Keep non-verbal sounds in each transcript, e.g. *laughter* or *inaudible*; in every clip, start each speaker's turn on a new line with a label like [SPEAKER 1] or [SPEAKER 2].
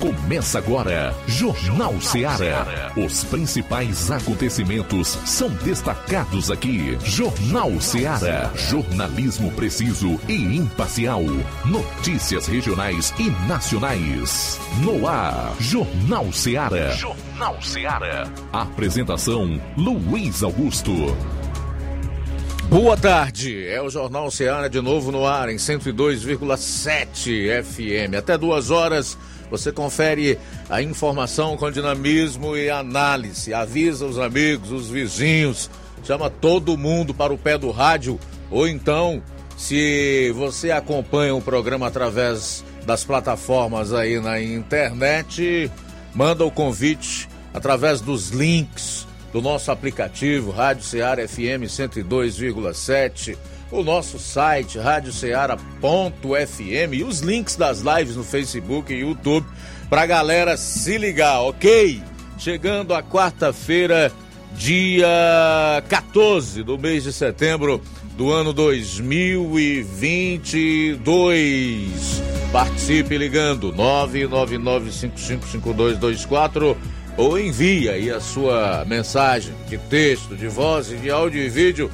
[SPEAKER 1] Começa agora, Jornal Seara. Os principais acontecimentos são destacados aqui. Jornal Seara. Jornalismo preciso e imparcial. Notícias regionais e nacionais. No ar, Jornal Seara. Jornal Seara. Apresentação: Luiz Augusto.
[SPEAKER 2] Boa tarde, é o Jornal Seara de novo no ar em 102,7 FM. Até duas horas você confere a informação com dinamismo e análise. Avisa os amigos, os vizinhos, chama todo mundo para o pé do rádio. Ou então, se você acompanha o programa através das plataformas aí na internet, manda o convite através dos links do nosso aplicativo Rádio Ceará FM 102,7 o nosso site radioceara.fm e os links das lives no Facebook e YouTube pra galera se ligar, ok? Chegando a quarta-feira, dia 14 do mês de setembro do ano 2022. Participe ligando 999555224 ou envie aí a sua mensagem de texto, de voz, de áudio e vídeo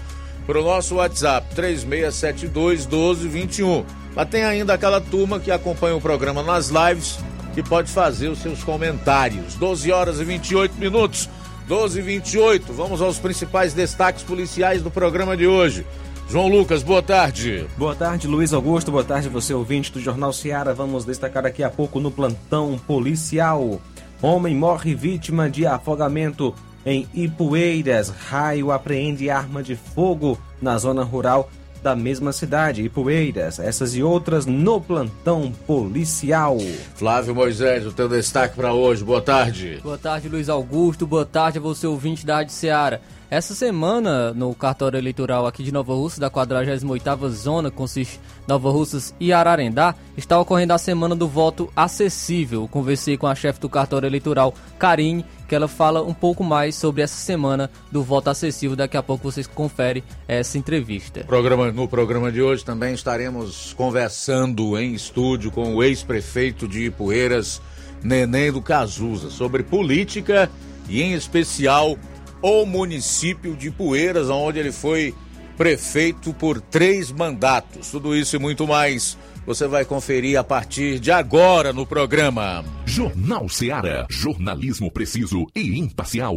[SPEAKER 2] para o nosso WhatsApp 3672 1221. Mas tem ainda aquela turma que acompanha o programa nas lives que pode fazer os seus comentários. 12 horas e 28 minutos. 12 e 28. Vamos aos principais destaques policiais do programa de hoje. João Lucas, boa tarde.
[SPEAKER 3] Boa tarde, Luiz Augusto. Boa tarde, você ouvinte do Jornal Seara. Vamos destacar daqui a pouco no plantão policial. Homem morre vítima de afogamento em Ipueiras, raio apreende arma de fogo na zona rural da mesma cidade, Ipueiras. Essas e outras no plantão policial.
[SPEAKER 2] Flávio Moisés, o teu destaque para hoje. Boa tarde.
[SPEAKER 4] Boa tarde, Luiz Augusto. Boa tarde a você, ouvinte da Rádio Seara. Essa semana, no cartório eleitoral aqui de Nova Russa, da 48ª Zona, consiste Nova Russas e Ararendá, está ocorrendo a Semana do Voto Acessível. Conversei com a chefe do cartório eleitoral, Karine, que ela fala um pouco mais sobre essa Semana do Voto Acessível. Daqui a pouco vocês conferem essa entrevista.
[SPEAKER 2] Programa, no programa de hoje também estaremos conversando em estúdio com o ex-prefeito de Ipueiras, Neném do Cazuza, sobre política e, em especial, o município de Poeiras, onde ele foi prefeito por três mandatos. Tudo isso e muito mais você vai conferir a partir de agora no programa.
[SPEAKER 1] Jornal Seara. Jornalismo preciso e imparcial.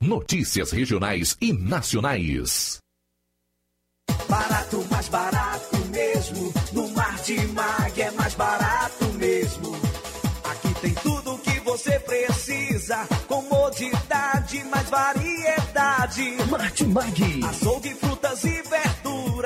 [SPEAKER 1] Notícias regionais e nacionais.
[SPEAKER 5] Barato, mais barato mesmo. No Mar de Mag é mais barato mesmo. Aqui tem tudo o que você precisa. Comodidade, mais variedade.
[SPEAKER 6] Martimag.
[SPEAKER 5] Açougue,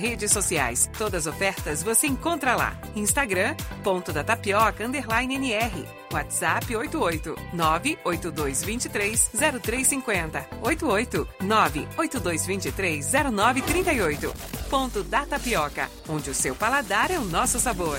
[SPEAKER 7] redes sociais. Todas as ofertas você encontra lá. Instagram, ponto da tapioca, underline NR. WhatsApp 88 98223 0350. 88 98223 0938. Ponto da Tapioca, onde o seu paladar é o nosso sabor.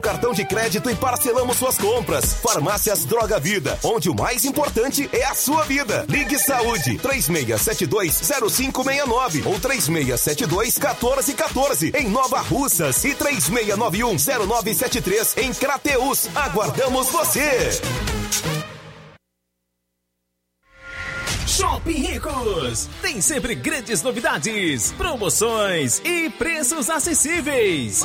[SPEAKER 8] cartão de crédito e parcelamos suas compras. Farmácias Droga Vida, onde o mais importante é a sua vida. Ligue Saúde 36720569 ou 36721414 em Nova Russas e 36910973 em Crateus. Aguardamos você.
[SPEAKER 9] Shopping Ricos tem sempre grandes novidades, promoções e preços acessíveis.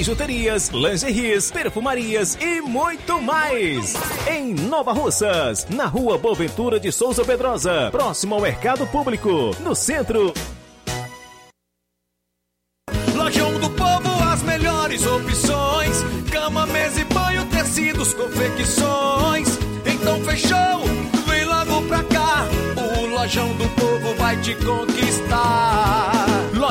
[SPEAKER 9] bijuterias, lingeries, perfumarias e muito mais. Em Nova Russas, na rua Boaventura de Souza Pedrosa, próximo ao Mercado Público, no centro.
[SPEAKER 10] Lojão do Povo, as melhores opções: cama, mesa e banho, tecidos, confecções. Então fechou, vem logo pra cá. O Lojão do Povo vai te conquistar.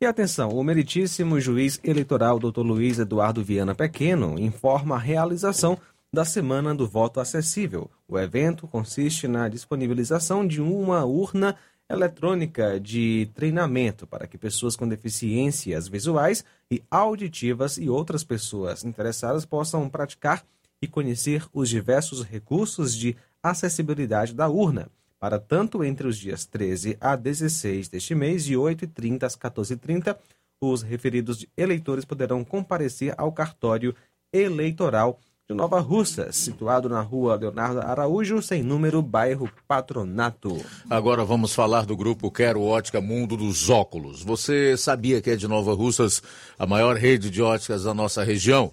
[SPEAKER 3] E atenção, o meritíssimo juiz eleitoral Dr. Luiz Eduardo Viana Pequeno informa a realização da Semana do Voto Acessível. O evento consiste na disponibilização de uma urna eletrônica de treinamento para que pessoas com deficiências visuais e auditivas e outras pessoas interessadas possam praticar e conhecer os diversos recursos de acessibilidade da urna para tanto entre os dias 13 a 16 deste mês, de 8h30 às 14h30, os referidos eleitores poderão comparecer ao cartório eleitoral de Nova Russa, situado na rua Leonardo Araújo, sem número, bairro Patronato.
[SPEAKER 2] Agora vamos falar do grupo Quero Ótica Mundo dos Óculos. Você sabia que é de Nova Russas a maior rede de óticas da nossa região?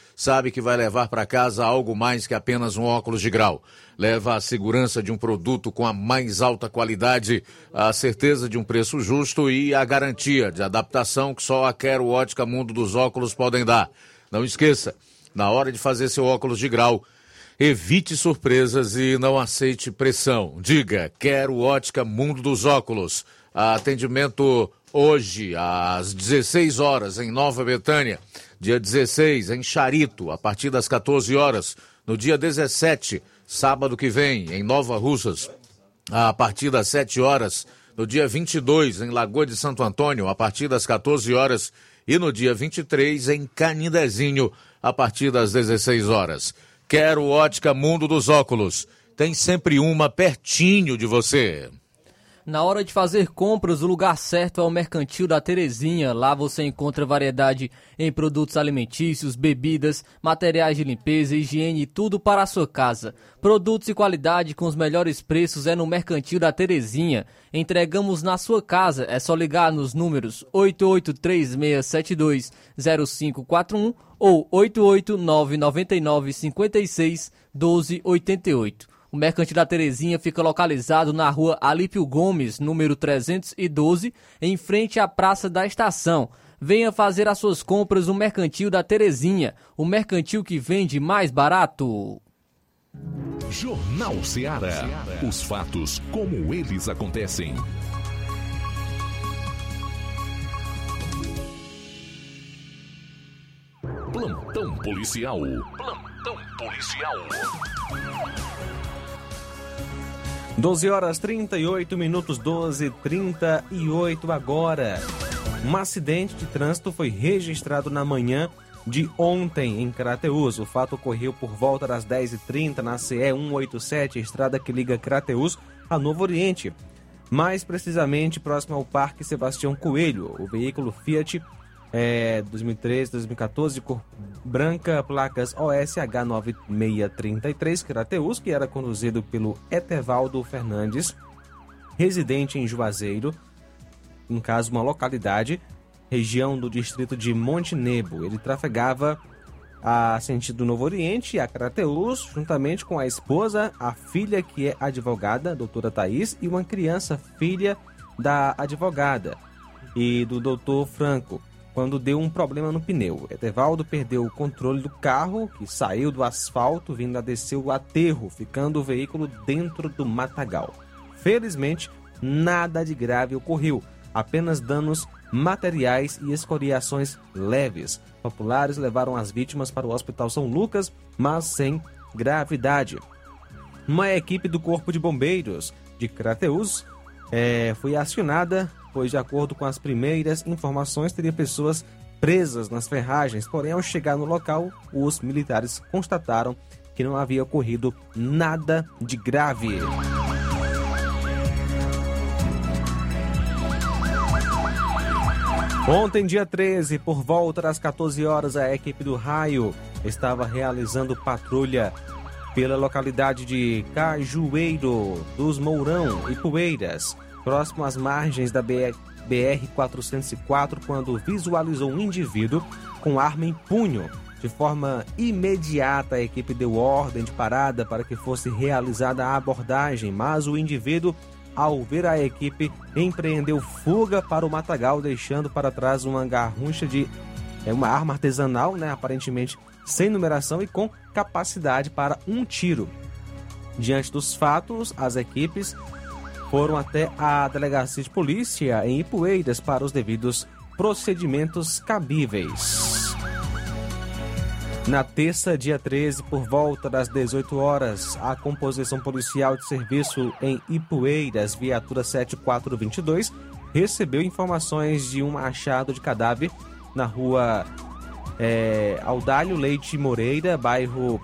[SPEAKER 2] sabe que vai levar para casa algo mais que apenas um óculos de grau. Leva a segurança de um produto com a mais alta qualidade, a certeza de um preço justo e a garantia de adaptação que só a Quero Ótica Mundo dos Óculos podem dar. Não esqueça, na hora de fazer seu óculos de grau, evite surpresas e não aceite pressão. Diga, quero ótica Mundo dos Óculos. Atendimento hoje às 16 horas em Nova Betânia, dia 16 em Charito, a partir das 14 horas, no dia 17, sábado que vem, em Nova Russas, a partir das 7 horas, no dia 22 em Lagoa de Santo Antônio, a partir das 14 horas, e no dia 23 em Canindezinho, a partir das 16 horas. Quero ótica Mundo dos Óculos. Tem sempre uma pertinho de você.
[SPEAKER 4] Na hora de fazer compras, o lugar certo é o Mercantil da Terezinha. Lá você encontra variedade em produtos alimentícios, bebidas, materiais de limpeza, higiene e tudo para a sua casa. Produtos e qualidade com os melhores preços é no Mercantil da Terezinha. Entregamos na sua casa. É só ligar nos números 8836720541 ou 88999561288. O Mercantil da Terezinha fica localizado na rua Alípio Gomes, número 312, em frente à Praça da Estação. Venha fazer as suas compras no Mercantil da Terezinha, o mercantil que vende mais barato.
[SPEAKER 1] Jornal Ceará. Os fatos como eles acontecem. Plantão policial. Plantão policial.
[SPEAKER 3] 12 horas 38 minutos, 12 38 agora. Um acidente de trânsito foi registrado na manhã de ontem em Crateus. O fato ocorreu por volta das 10h30 na CE 187, estrada que liga Crateus a Novo Oriente. Mais precisamente próximo ao Parque Sebastião Coelho. O veículo Fiat é, 2013, 2014, de cor branca, placas OSH 9633, Crateus, que era conduzido pelo Etevaldo Fernandes, residente em Juazeiro, em caso uma localidade, região do distrito de Montenebo. Ele trafegava a sentido Novo Oriente, a Crateus, juntamente com a esposa, a filha que é advogada, doutora Thaís, e uma criança, filha da advogada e do doutor Franco quando deu um problema no pneu. Etevaldo perdeu o controle do carro, que saiu do asfalto, vindo a descer o aterro, ficando o veículo dentro do matagal. Felizmente, nada de grave ocorreu, apenas danos materiais e escoriações leves. Populares levaram as vítimas para o Hospital São Lucas, mas sem gravidade. Uma equipe do Corpo de Bombeiros de Crateus é, foi acionada pois, de acordo com as primeiras informações, teria pessoas presas nas ferragens. Porém, ao chegar no local, os militares constataram que não havia ocorrido nada de grave. Ontem, dia 13, por volta das 14 horas, a equipe do Raio estava realizando patrulha pela localidade de Cajueiro dos Mourão e Poeiras próximo às margens da BR-404, quando visualizou um indivíduo com arma em punho. De forma imediata, a equipe deu ordem de parada para que fosse realizada a abordagem, mas o indivíduo, ao ver a equipe, empreendeu fuga para o matagal, deixando para trás uma garrucha de é uma arma artesanal, né, aparentemente sem numeração e com capacidade para um tiro. Diante dos fatos, as equipes foram até a delegacia de polícia em Ipueiras para os devidos procedimentos cabíveis. Na terça, dia 13, por volta das 18 horas, a composição policial de serviço em Ipueiras, viatura 7422, recebeu informações de um achado de cadáver na rua é, Leite Moreira, bairro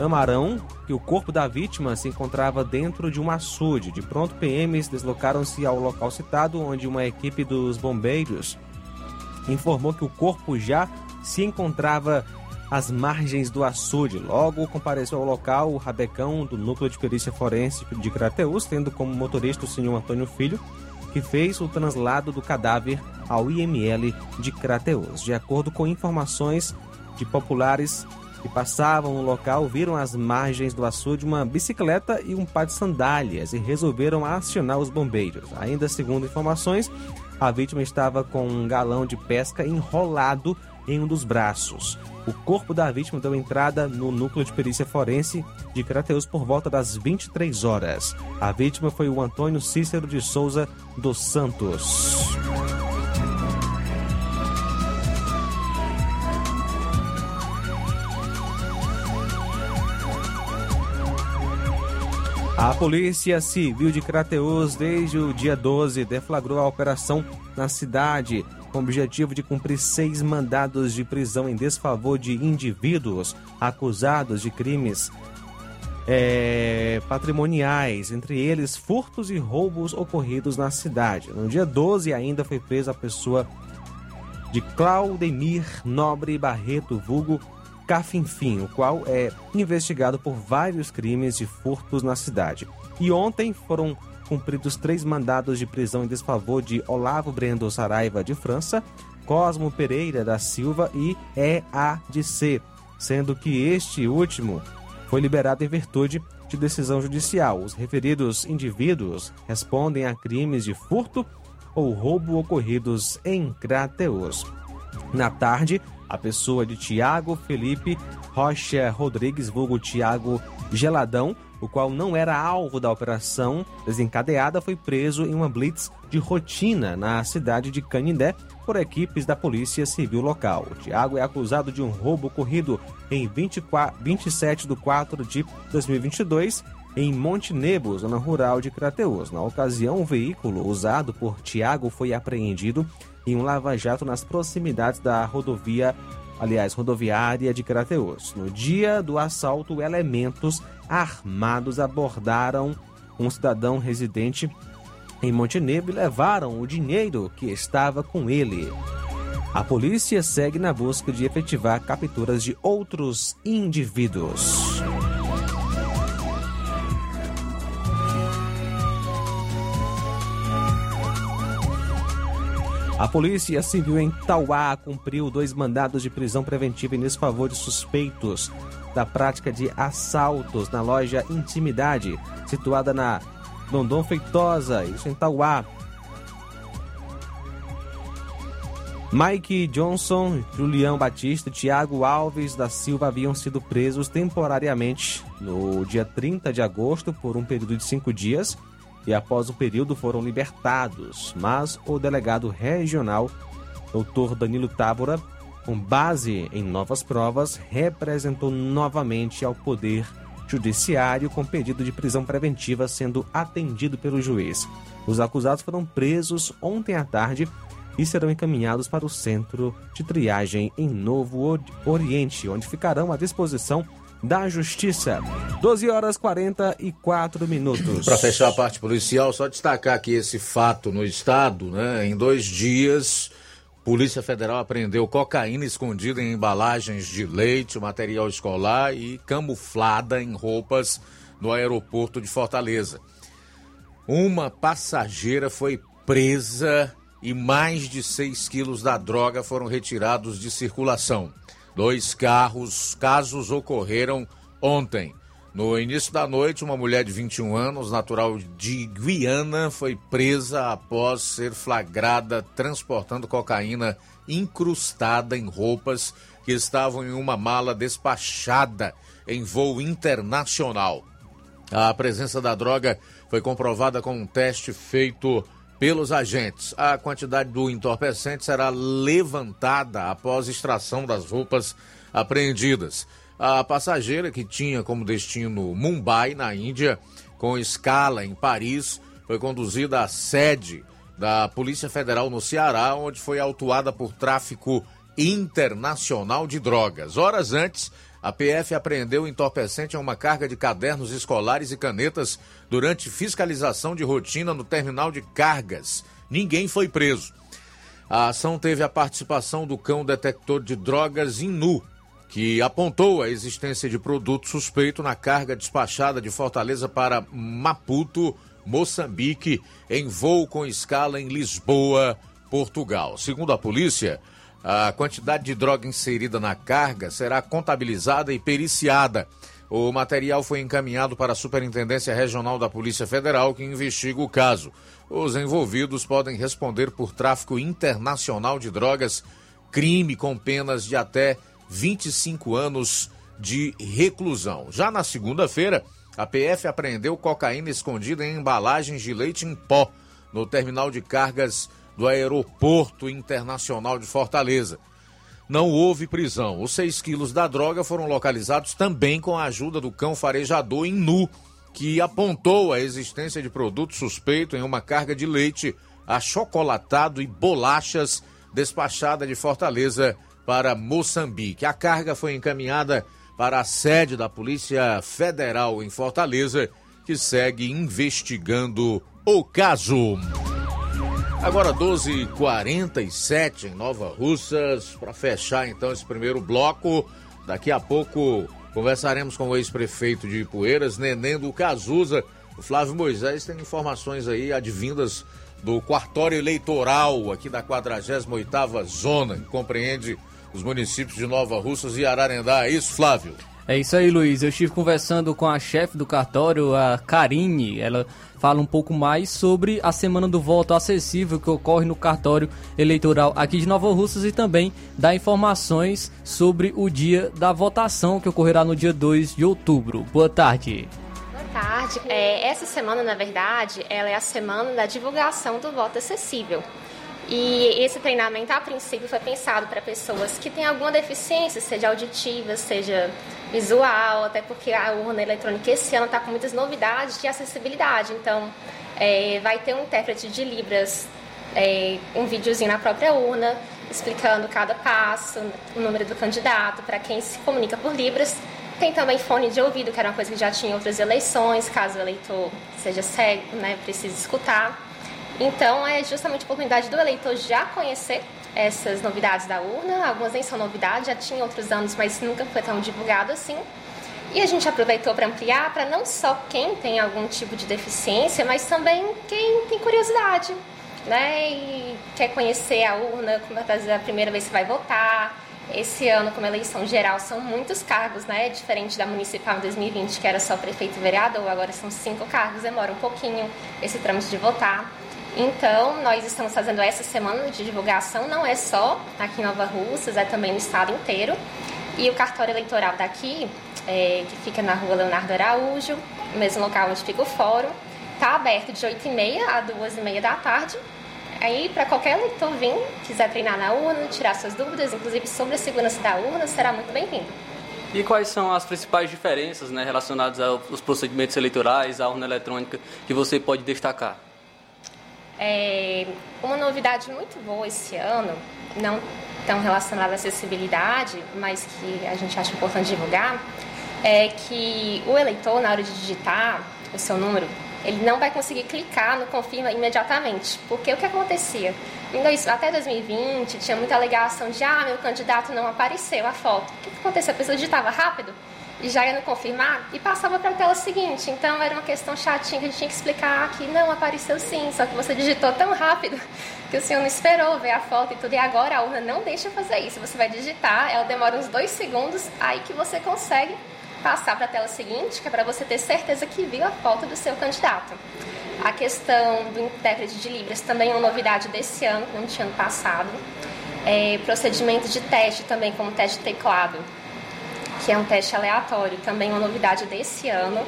[SPEAKER 3] Amarão que o corpo da vítima se encontrava dentro de um açude. De pronto, PMs deslocaram-se ao local citado, onde uma equipe dos bombeiros informou que o corpo já se encontrava às margens do açude. Logo compareceu ao local o rabecão do Núcleo de Perícia Forense de Crateus, tendo como motorista o senhor Antônio Filho, que fez o translado do cadáver ao IML de Crateus. De acordo com informações de populares que passavam no local, viram às margens do açude uma bicicleta e um par de sandálias e resolveram acionar os bombeiros. Ainda segundo informações, a vítima estava com um galão de pesca enrolado em um dos braços. O corpo da vítima deu entrada no núcleo de perícia forense de Crateus por volta das 23 horas. A vítima foi o Antônio Cícero de Souza dos Santos. A Polícia Civil de Crateus, desde o dia 12, deflagrou a operação na cidade com o objetivo de cumprir seis mandados de prisão em desfavor de indivíduos acusados de crimes é, patrimoniais, entre eles furtos e roubos ocorridos na cidade. No dia 12 ainda foi presa a pessoa de Claudemir Nobre Barreto, vulgo Cafinfim, o qual é investigado por vários crimes de furtos na cidade. E ontem foram cumpridos três mandados de prisão em desfavor de Olavo Brendo Saraiva de França, Cosmo Pereira da Silva e EA de C, sendo que este último foi liberado em virtude de decisão judicial. Os referidos indivíduos respondem a crimes de furto ou roubo ocorridos em Crateus. Na tarde, a pessoa de Tiago Felipe Rocha Rodrigues, vulgo Tiago Geladão, o qual não era alvo da operação desencadeada, foi preso em uma blitz de rotina na cidade de Canindé por equipes da Polícia Civil local. O Tiago é acusado de um roubo ocorrido em 24, 27 de 4 de 2022 em Montenegro, zona rural de Crateus. Na ocasião, o veículo usado por Tiago foi apreendido em um lava-jato nas proximidades da rodovia, aliás, rodoviária de Crateus. No dia do assalto, elementos armados abordaram um cidadão residente em Montenegro e levaram o dinheiro que estava com ele. A polícia segue na busca de efetivar capturas de outros indivíduos. A Polícia Civil em Tauá cumpriu dois mandados de prisão preventiva em desfavor de suspeitos da prática de assaltos na loja Intimidade, situada na Dondon Feitosa, isso em Tauá. Mike Johnson, Julião Batista e Tiago Alves da Silva haviam sido presos temporariamente no dia 30 de agosto por um período de cinco dias e após o período foram libertados, mas o delegado regional, doutor Danilo Tábora, com base em novas provas, representou novamente ao Poder Judiciário com pedido de prisão preventiva sendo atendido pelo juiz. Os acusados foram presos ontem à tarde e serão encaminhados para o centro de triagem em Novo Oriente, onde ficarão à disposição da Justiça. 12 horas 44 minutos.
[SPEAKER 2] Para fechar a parte policial, só destacar aqui esse fato no estado, né? Em dois dias, Polícia Federal apreendeu cocaína escondida em embalagens de leite, material escolar e camuflada em roupas no aeroporto de Fortaleza. Uma passageira foi presa e mais de 6 quilos da droga foram retirados de circulação. Dois carros, casos ocorreram ontem. No início da noite, uma mulher de 21 anos, natural de Guiana, foi presa após ser flagrada transportando cocaína incrustada em roupas que estavam em uma mala despachada em voo internacional. A presença da droga foi comprovada com um teste feito pelos agentes. A quantidade do entorpecente será levantada após extração das roupas apreendidas. A passageira, que tinha como destino Mumbai, na Índia, com escala em Paris, foi conduzida à sede da Polícia Federal no Ceará, onde foi autuada por tráfico internacional de drogas. Horas antes, a PF apreendeu entorpecente a uma carga de cadernos escolares e canetas durante fiscalização de rotina no terminal de cargas. Ninguém foi preso. A ação teve a participação do cão detector de drogas Inu, que apontou a existência de produto suspeito na carga despachada de Fortaleza para Maputo, Moçambique, em voo com escala em Lisboa, Portugal. Segundo a polícia, a quantidade de droga inserida na carga será contabilizada e periciada. O material foi encaminhado para a Superintendência Regional da Polícia Federal, que investiga o caso. Os envolvidos podem responder por tráfico internacional de drogas, crime com penas de até 25 anos de reclusão. Já na segunda-feira, a PF apreendeu cocaína escondida em embalagens de leite em pó no terminal de cargas do Aeroporto Internacional de Fortaleza. Não houve prisão. Os 6 quilos da droga foram localizados também com a ajuda do cão farejador em nu, que apontou a existência de produto suspeito em uma carga de leite achocolatado e bolachas despachada de Fortaleza para Moçambique. A carga foi encaminhada para a sede da Polícia Federal em Fortaleza, que segue investigando o caso. Agora 12h47 em Nova Russas, para fechar então esse primeiro bloco. Daqui a pouco conversaremos com o ex-prefeito de Ipueiras, Neném do Cazuza. O Flávio Moisés tem informações aí advindas do quartório eleitoral aqui da 48ª zona, que compreende os municípios de Nova Russas e Ararendá. É isso, Flávio?
[SPEAKER 4] É isso aí, Luiz. Eu estive conversando com a chefe do cartório, a Karine. Ela fala um pouco mais sobre a Semana do Voto Acessível que ocorre no cartório eleitoral aqui de Nova Russas e também dá informações sobre o dia da votação que ocorrerá no dia 2 de outubro. Boa tarde.
[SPEAKER 11] Boa tarde. É, essa semana, na verdade, ela é a semana da divulgação do voto acessível. E esse treinamento, a princípio, foi pensado para pessoas que têm alguma deficiência, seja auditiva, seja visual, até porque a urna eletrônica esse ano está com muitas novidades de acessibilidade. Então, é, vai ter um intérprete de Libras, é, um videozinho na própria urna, explicando cada passo, o número do candidato, para quem se comunica por Libras. Tem também fone de ouvido, que era uma coisa que já tinha em outras eleições, caso o eleitor seja cego, né, precise escutar. Então, é justamente a oportunidade do eleitor já conhecer essas novidades da urna. Algumas nem são novidades, já tinha outros anos, mas nunca foi tão divulgado assim. E a gente aproveitou para ampliar para não só quem tem algum tipo de deficiência, mas também quem tem curiosidade, né? E quer conhecer a urna, como é a primeira vez que vai votar. Esse ano, como eleição geral, são muitos cargos, né? Diferente da municipal em 2020, que era só prefeito e vereador, agora são cinco cargos, demora um pouquinho esse trâmite de votar. Então, nós estamos fazendo essa semana de divulgação, não é só aqui em Nova Russas, é também no estado inteiro. E o cartório eleitoral daqui, é, que fica na rua Leonardo Araújo, mesmo local onde fica o fórum, está aberto de 8h30 a 2h30 da tarde. Aí, para qualquer eleitor vir, quiser treinar na urna, tirar suas dúvidas, inclusive sobre a segurança da urna, será muito bem-vindo.
[SPEAKER 4] E quais são as principais diferenças né, relacionadas aos procedimentos eleitorais, à urna eletrônica, que você pode destacar?
[SPEAKER 11] É, uma novidade muito boa esse ano, não tão relacionada à acessibilidade, mas que a gente acha importante divulgar, é que o eleitor, na hora de digitar o seu número, ele não vai conseguir clicar no confirma imediatamente. Porque o que acontecia? Até 2020 tinha muita alegação de ah, meu candidato não apareceu a foto. O que, que aconteceu? A pessoa digitava rápido e já ia no confirmar e passava para a tela seguinte. Então era uma questão chatinha que a gente tinha que explicar que não apareceu sim, só que você digitou tão rápido *laughs* que o senhor não esperou ver a foto e tudo. E agora a urna não deixa fazer isso. Você vai digitar, ela demora uns dois segundos, aí que você consegue passar para a tela seguinte, que é para você ter certeza que viu a foto do seu candidato. A questão do intérprete de Libras também é uma novidade desse ano, não tinha ano passado. É, procedimento de teste também, como teste de teclado que é um teste aleatório, também uma novidade desse ano.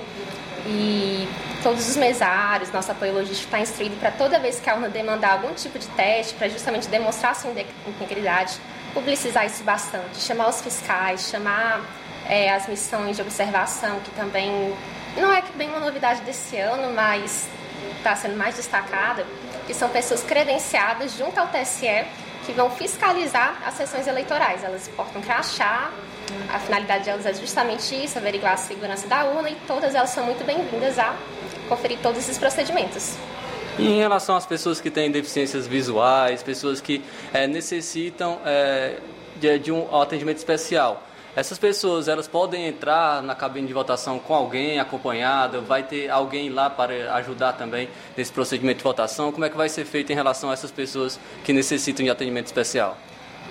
[SPEAKER 11] E todos os mesários, nosso apoio logístico está instruído para toda vez que a urna demandar algum tipo de teste, para justamente demonstrar sua integridade, publicizar isso bastante, chamar os fiscais, chamar é, as missões de observação, que também não é bem uma novidade desse ano, mas está sendo mais destacada, que são pessoas credenciadas junto ao TSE que vão fiscalizar as sessões eleitorais. Elas portam crachá, a finalidade delas é justamente isso, averiguar a segurança da urna e todas elas são muito bem-vindas a conferir todos esses procedimentos.
[SPEAKER 4] E em relação às pessoas que têm deficiências visuais, pessoas que é, necessitam é, de, de, um atendimento especial, Essas pessoas, elas podem entrar na cabine de votação com alguém acompanhado? Vai ter alguém lá para ajudar também nesse procedimento de votação? Como é que vai ser feito em relação a essas pessoas que necessitam de atendimento especial?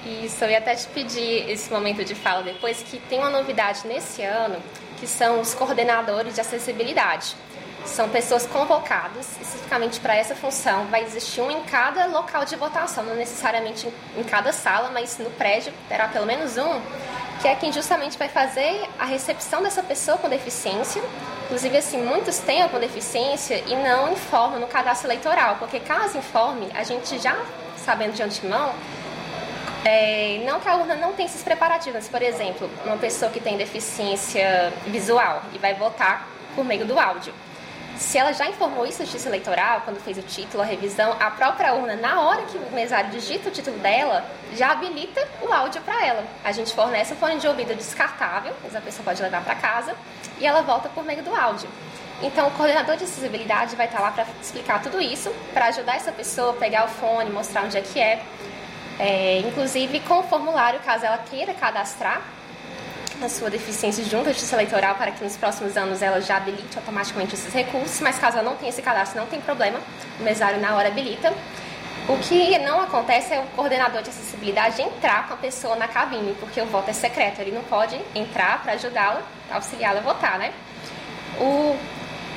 [SPEAKER 11] Isso, eu ia até te pedir esse momento de fala depois, que tem uma novidade nesse ano, que são os coordenadores de acessibilidade. São pessoas convocadas especificamente para essa função. Vai existir um em cada local de votação, não necessariamente em cada sala, mas no prédio terá pelo menos um, que é quem justamente vai fazer a recepção dessa pessoa com deficiência. Inclusive, assim, muitos têm alguma deficiência e não informam no cadastro eleitoral, porque caso informe, a gente já, sabendo de antemão, é, não que a urna não tenha esses preparativos, por exemplo, uma pessoa que tem deficiência visual e vai votar por meio do áudio. Se ela já informou isso na Justiça Eleitoral, quando fez o título, a revisão, a própria urna, na hora que o mesário digita o título dela, já habilita o áudio para ela. A gente fornece um fone de ouvido descartável, mas a pessoa pode levar para casa, e ela volta por meio do áudio. Então, o coordenador de acessibilidade vai estar lá para explicar tudo isso, para ajudar essa pessoa a pegar o fone, mostrar onde é que é. É inclusive, com o formulário, caso ela queira cadastrar, a sua deficiência junto à Justiça Eleitoral para que nos próximos anos ela já habilite automaticamente esses recursos, mas caso ela não tenha esse cadastro, não tem problema, o mesário na hora habilita. O que não acontece é o coordenador de acessibilidade entrar com a pessoa na cabine, porque o voto é secreto, ele não pode entrar para ajudá-la, auxiliá-la a votar, né? O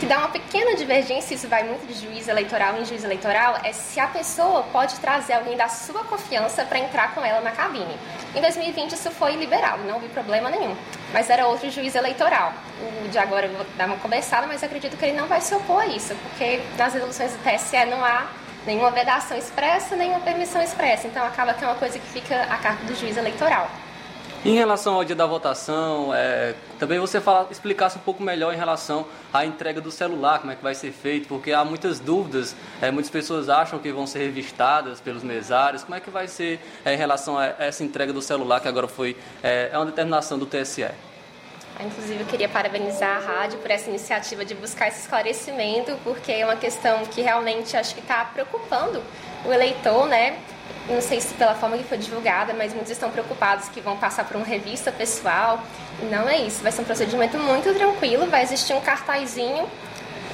[SPEAKER 11] que dá uma pequena divergência, isso vai muito de juiz eleitoral em juiz eleitoral, é se a pessoa pode trazer alguém da sua confiança para entrar com ela na cabine. Em 2020 isso foi liberado, não vi problema nenhum. Mas era outro juiz eleitoral. O de agora eu vou dar uma conversada, mas acredito que ele não vai se opor a isso, porque nas resoluções do TSE não há nenhuma vedação expressa, nenhuma permissão expressa. Então acaba que é uma coisa que fica a cargo do juiz eleitoral.
[SPEAKER 4] Em relação ao dia da votação, é, também você fala, explicasse um pouco melhor em relação à entrega do celular, como é que vai ser feito, porque há muitas dúvidas, é, muitas pessoas acham que vão ser revistadas pelos mesários, como é que vai ser é, em relação a essa entrega do celular, que agora foi é, é uma determinação do TSE?
[SPEAKER 11] Inclusive, eu queria parabenizar a rádio por essa iniciativa de buscar esse esclarecimento, porque é uma questão que realmente acho que está preocupando o eleitor, né? Não sei se pela forma que foi divulgada, mas muitos estão preocupados que vão passar por uma revista pessoal. Não é isso, vai ser um procedimento muito tranquilo, vai existir um cartazinho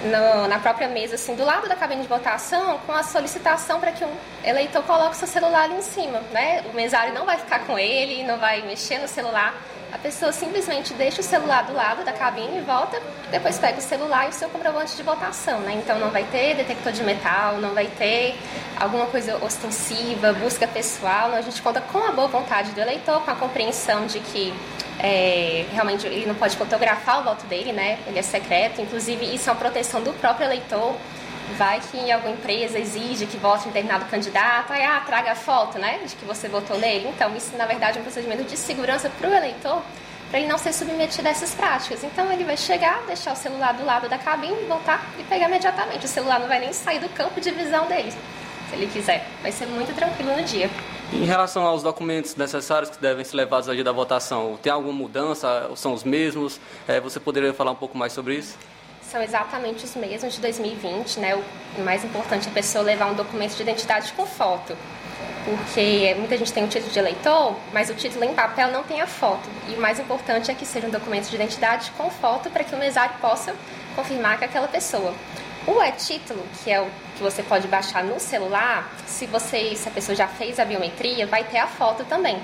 [SPEAKER 11] no, na própria mesa, assim, do lado da cabine de votação, com a solicitação para que o eleitor coloque seu celular ali em cima, né? O mesário não vai ficar com ele, não vai mexer no celular, a pessoa simplesmente deixa o celular do lado da cabine e volta, depois pega o celular e o seu comprovante de votação, né? Então não vai ter detector de metal, não vai ter alguma coisa ostensiva, busca pessoal, a gente conta com a boa vontade do eleitor, com a compreensão de que é, realmente ele não pode fotografar o voto dele, né? Ele é secreto, inclusive isso é uma proteção do próprio eleitor vai que em alguma empresa exige que vote em determinado candidato, aí ah, traga a foto, né, de que você votou nele. Então, isso na verdade é um procedimento de segurança para o eleitor, para ele não ser submetido a essas práticas. Então, ele vai chegar, deixar o celular do lado da cabine, voltar e pegar imediatamente. O celular não vai nem sair do campo de visão dele, se ele quiser. Vai ser muito tranquilo no dia.
[SPEAKER 4] Em relação aos documentos necessários que devem ser levados ao dia da votação, tem alguma mudança? São os mesmos? É, você poderia falar um pouco mais sobre isso?
[SPEAKER 11] São exatamente os mesmos de 2020, né? O mais importante é a pessoa levar um documento de identidade com foto. Porque muita gente tem o título de eleitor, mas o título em papel não tem a foto. E o mais importante é que seja um documento de identidade com foto para que o mesário possa confirmar que é aquela pessoa. O e-título, que é o que você pode baixar no celular, se você, se a pessoa já fez a biometria, vai ter a foto também.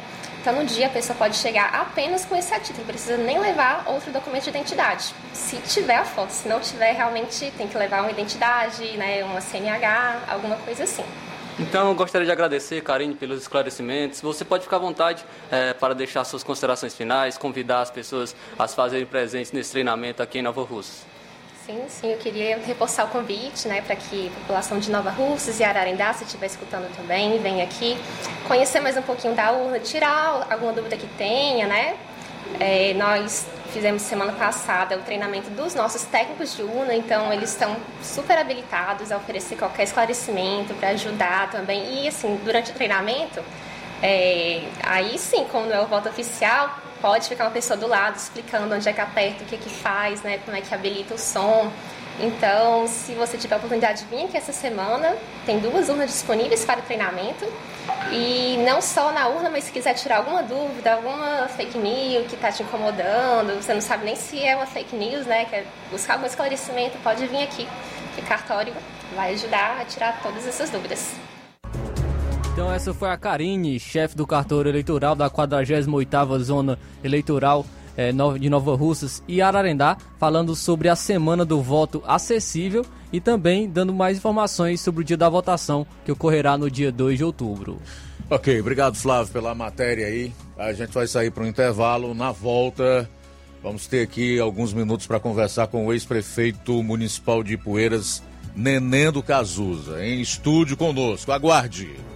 [SPEAKER 11] Então, no dia, a pessoa pode chegar apenas com esse título, não precisa nem levar outro documento de identidade. Se tiver a foto, se não tiver, realmente tem que levar uma identidade, né, uma CNH, alguma coisa assim.
[SPEAKER 4] Então, eu gostaria de agradecer, Karine, pelos esclarecimentos. Você pode ficar à vontade é, para deixar suas considerações finais, convidar as pessoas a se fazerem presentes nesse treinamento aqui em Nova Rússia.
[SPEAKER 11] Sim, sim, eu queria reforçar o convite, né, para que a população de Nova Russas e Ararendá, se estiver escutando também, venha aqui conhecer mais um pouquinho da urna, tirar alguma dúvida que tenha, né? É, nós fizemos semana passada o treinamento dos nossos técnicos de urna, então eles estão super habilitados a oferecer qualquer esclarecimento para ajudar também. E assim, durante o treinamento, é, aí sim, quando é o voto oficial, pode ficar uma pessoa do lado explicando onde é que aperta, o que é que faz, né, como é que habilita o som. Então, se você tiver a oportunidade de vir aqui essa semana, tem duas urnas disponíveis para o treinamento. E não só na urna, mas se quiser tirar alguma dúvida, alguma fake news que está te incomodando, você não sabe nem se é uma fake news, né? Quer buscar algum esclarecimento, pode vir aqui, que cartório vai ajudar a tirar todas essas dúvidas.
[SPEAKER 4] Então essa foi a Karine, chefe do cartório eleitoral da 48ª Zona Eleitoral é, de Nova Russas e Ararendá, falando sobre a Semana do Voto Acessível e também dando mais informações sobre o dia da votação, que ocorrerá no dia 2 de outubro.
[SPEAKER 2] Ok, obrigado Flávio pela matéria aí. A gente vai sair para um intervalo. Na volta, vamos ter aqui alguns minutos para conversar com o ex-prefeito municipal de Poeiras, Nenendo Cazuza, em estúdio conosco. Aguarde.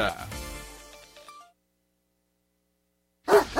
[SPEAKER 10] あっ!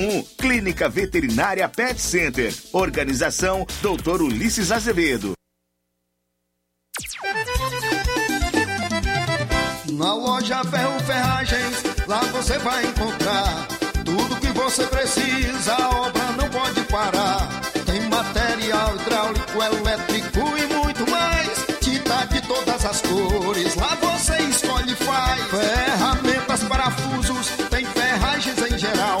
[SPEAKER 12] 9816584 01. Clínica Veterinária Pet Center. Organização Dr. Ulisses Azevedo.
[SPEAKER 13] Na loja Ferro Ferragens, lá você vai encontrar tudo que você precisa, a obra não pode parar. Tem material hidráulico, elétrico e muito mais. Tinta de todas as cores, lá você escolhe e faz. Ferramentas, parafusos, tem ferragens em geral.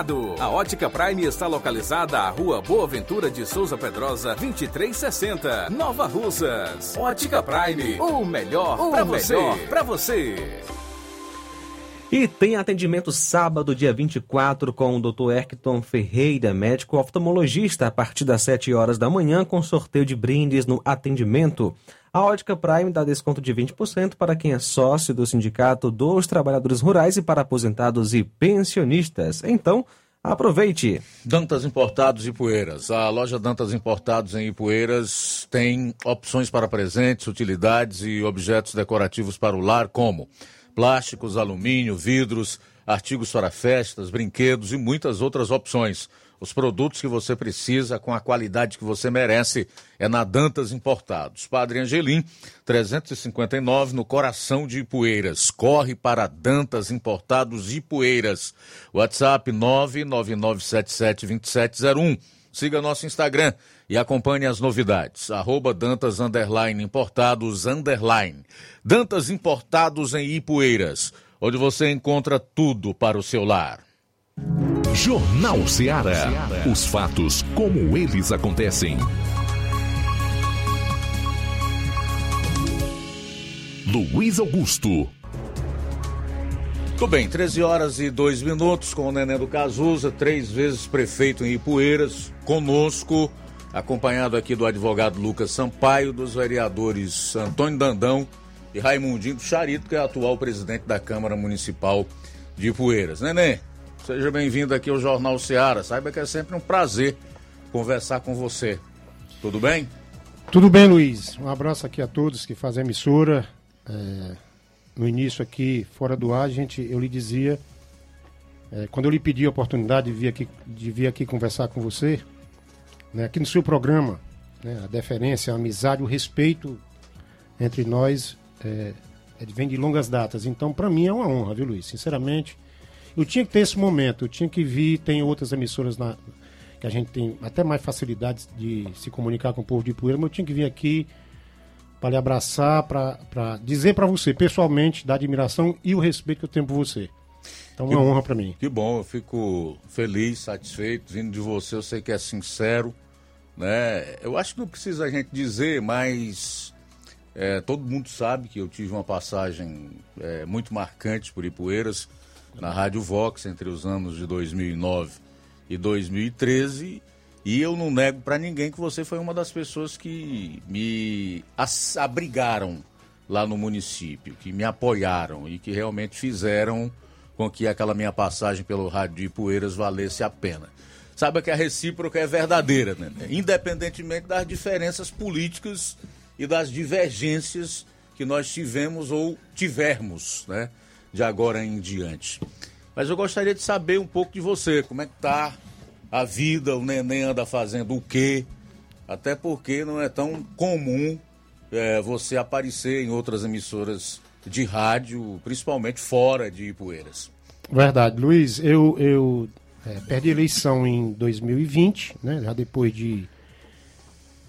[SPEAKER 10] A Ótica Prime está localizada à Rua Boa Ventura de Souza Pedrosa, 2360, Nova Russas. Ótica Prime, o melhor para você. Para você.
[SPEAKER 3] E tem atendimento sábado, dia 24, com o Dr. Erkton Ferreira, médico oftalmologista, a partir das 7 horas da manhã, com sorteio de brindes no atendimento. A Ótica Prime dá desconto de 20% para quem é sócio do Sindicato dos Trabalhadores Rurais e para aposentados e pensionistas. Então, aproveite!
[SPEAKER 2] Dantas Importados e Poeiras. A loja Dantas Importados em Ipueiras tem opções para presentes, utilidades e objetos decorativos para o lar, como plásticos, alumínio, vidros, artigos para festas, brinquedos e muitas outras opções. Os produtos que você precisa com a qualidade que você merece é na Dantas Importados. Padre Angelim, 359 no coração de Ipueiras. Corre para Dantas Importados Ipueiras. WhatsApp 999772701. Siga nosso Instagram e acompanhe as novidades. Arroba Dantas Underline Importados Underline. Dantas Importados em Ipueiras, onde você encontra tudo para o seu lar.
[SPEAKER 14] Jornal Ceará. Os fatos como eles acontecem. Luiz Augusto.
[SPEAKER 2] Tudo bem, 13 horas e 2 minutos com o Neném do Cazuza, três vezes prefeito em Ipueiras, conosco, acompanhado aqui do advogado Lucas Sampaio, dos vereadores Antônio Dandão e Raimundinho do Charito, que é atual presidente da Câmara Municipal de Ipueiras. Neném, seja bem-vindo aqui ao Jornal Ceará. Saiba que é sempre um prazer conversar com você. Tudo bem?
[SPEAKER 15] Tudo bem, Luiz. Um abraço aqui a todos que fazem a emissora. É, no início aqui, fora do ar, gente, eu lhe dizia, é, quando eu lhe pedi a oportunidade de vir aqui, de vir aqui conversar com você, né, aqui no seu programa, né, a deferência, a amizade, o respeito entre nós é, é, vem de longas datas. Então, para mim é uma honra, viu, Luiz? Sinceramente, eu tinha que ter esse momento, eu tinha que vir, tem outras emissoras na, que a gente tem até mais facilidade de se comunicar com o povo de Poeira, mas eu tinha que vir aqui para lhe abraçar, para dizer para você pessoalmente da admiração e o respeito que eu tenho por você. Então, uma
[SPEAKER 2] Que-
[SPEAKER 15] honra para mim.
[SPEAKER 2] Que bom, eu fico feliz, satisfeito, vindo de você, eu sei que é sincero, né? Eu acho que não precisa a gente dizer, mas é, todo mundo sabe que eu tive uma passagem é, muito marcante por Ipueiras, na Rádio Vox, entre os anos de 2009 e 2013, e eu não nego para ninguém que você foi uma das pessoas que me abrigaram lá no município, que me apoiaram e que realmente fizeram com que aquela minha passagem pelo Rádio de Ipueiras valesse a pena. Saiba que a recíproca é verdadeira, né? independentemente das diferenças políticas e das divergências que nós tivemos ou tivermos, né? De agora em diante. Mas eu gostaria de saber um pouco de você, como é que tá a vida, o neném anda fazendo o quê? Até porque não é tão comum é, você aparecer em outras emissoras de rádio, principalmente fora de Ipueiras.
[SPEAKER 15] Verdade, Luiz, eu, eu é, perdi eleição em 2020, né? Já depois de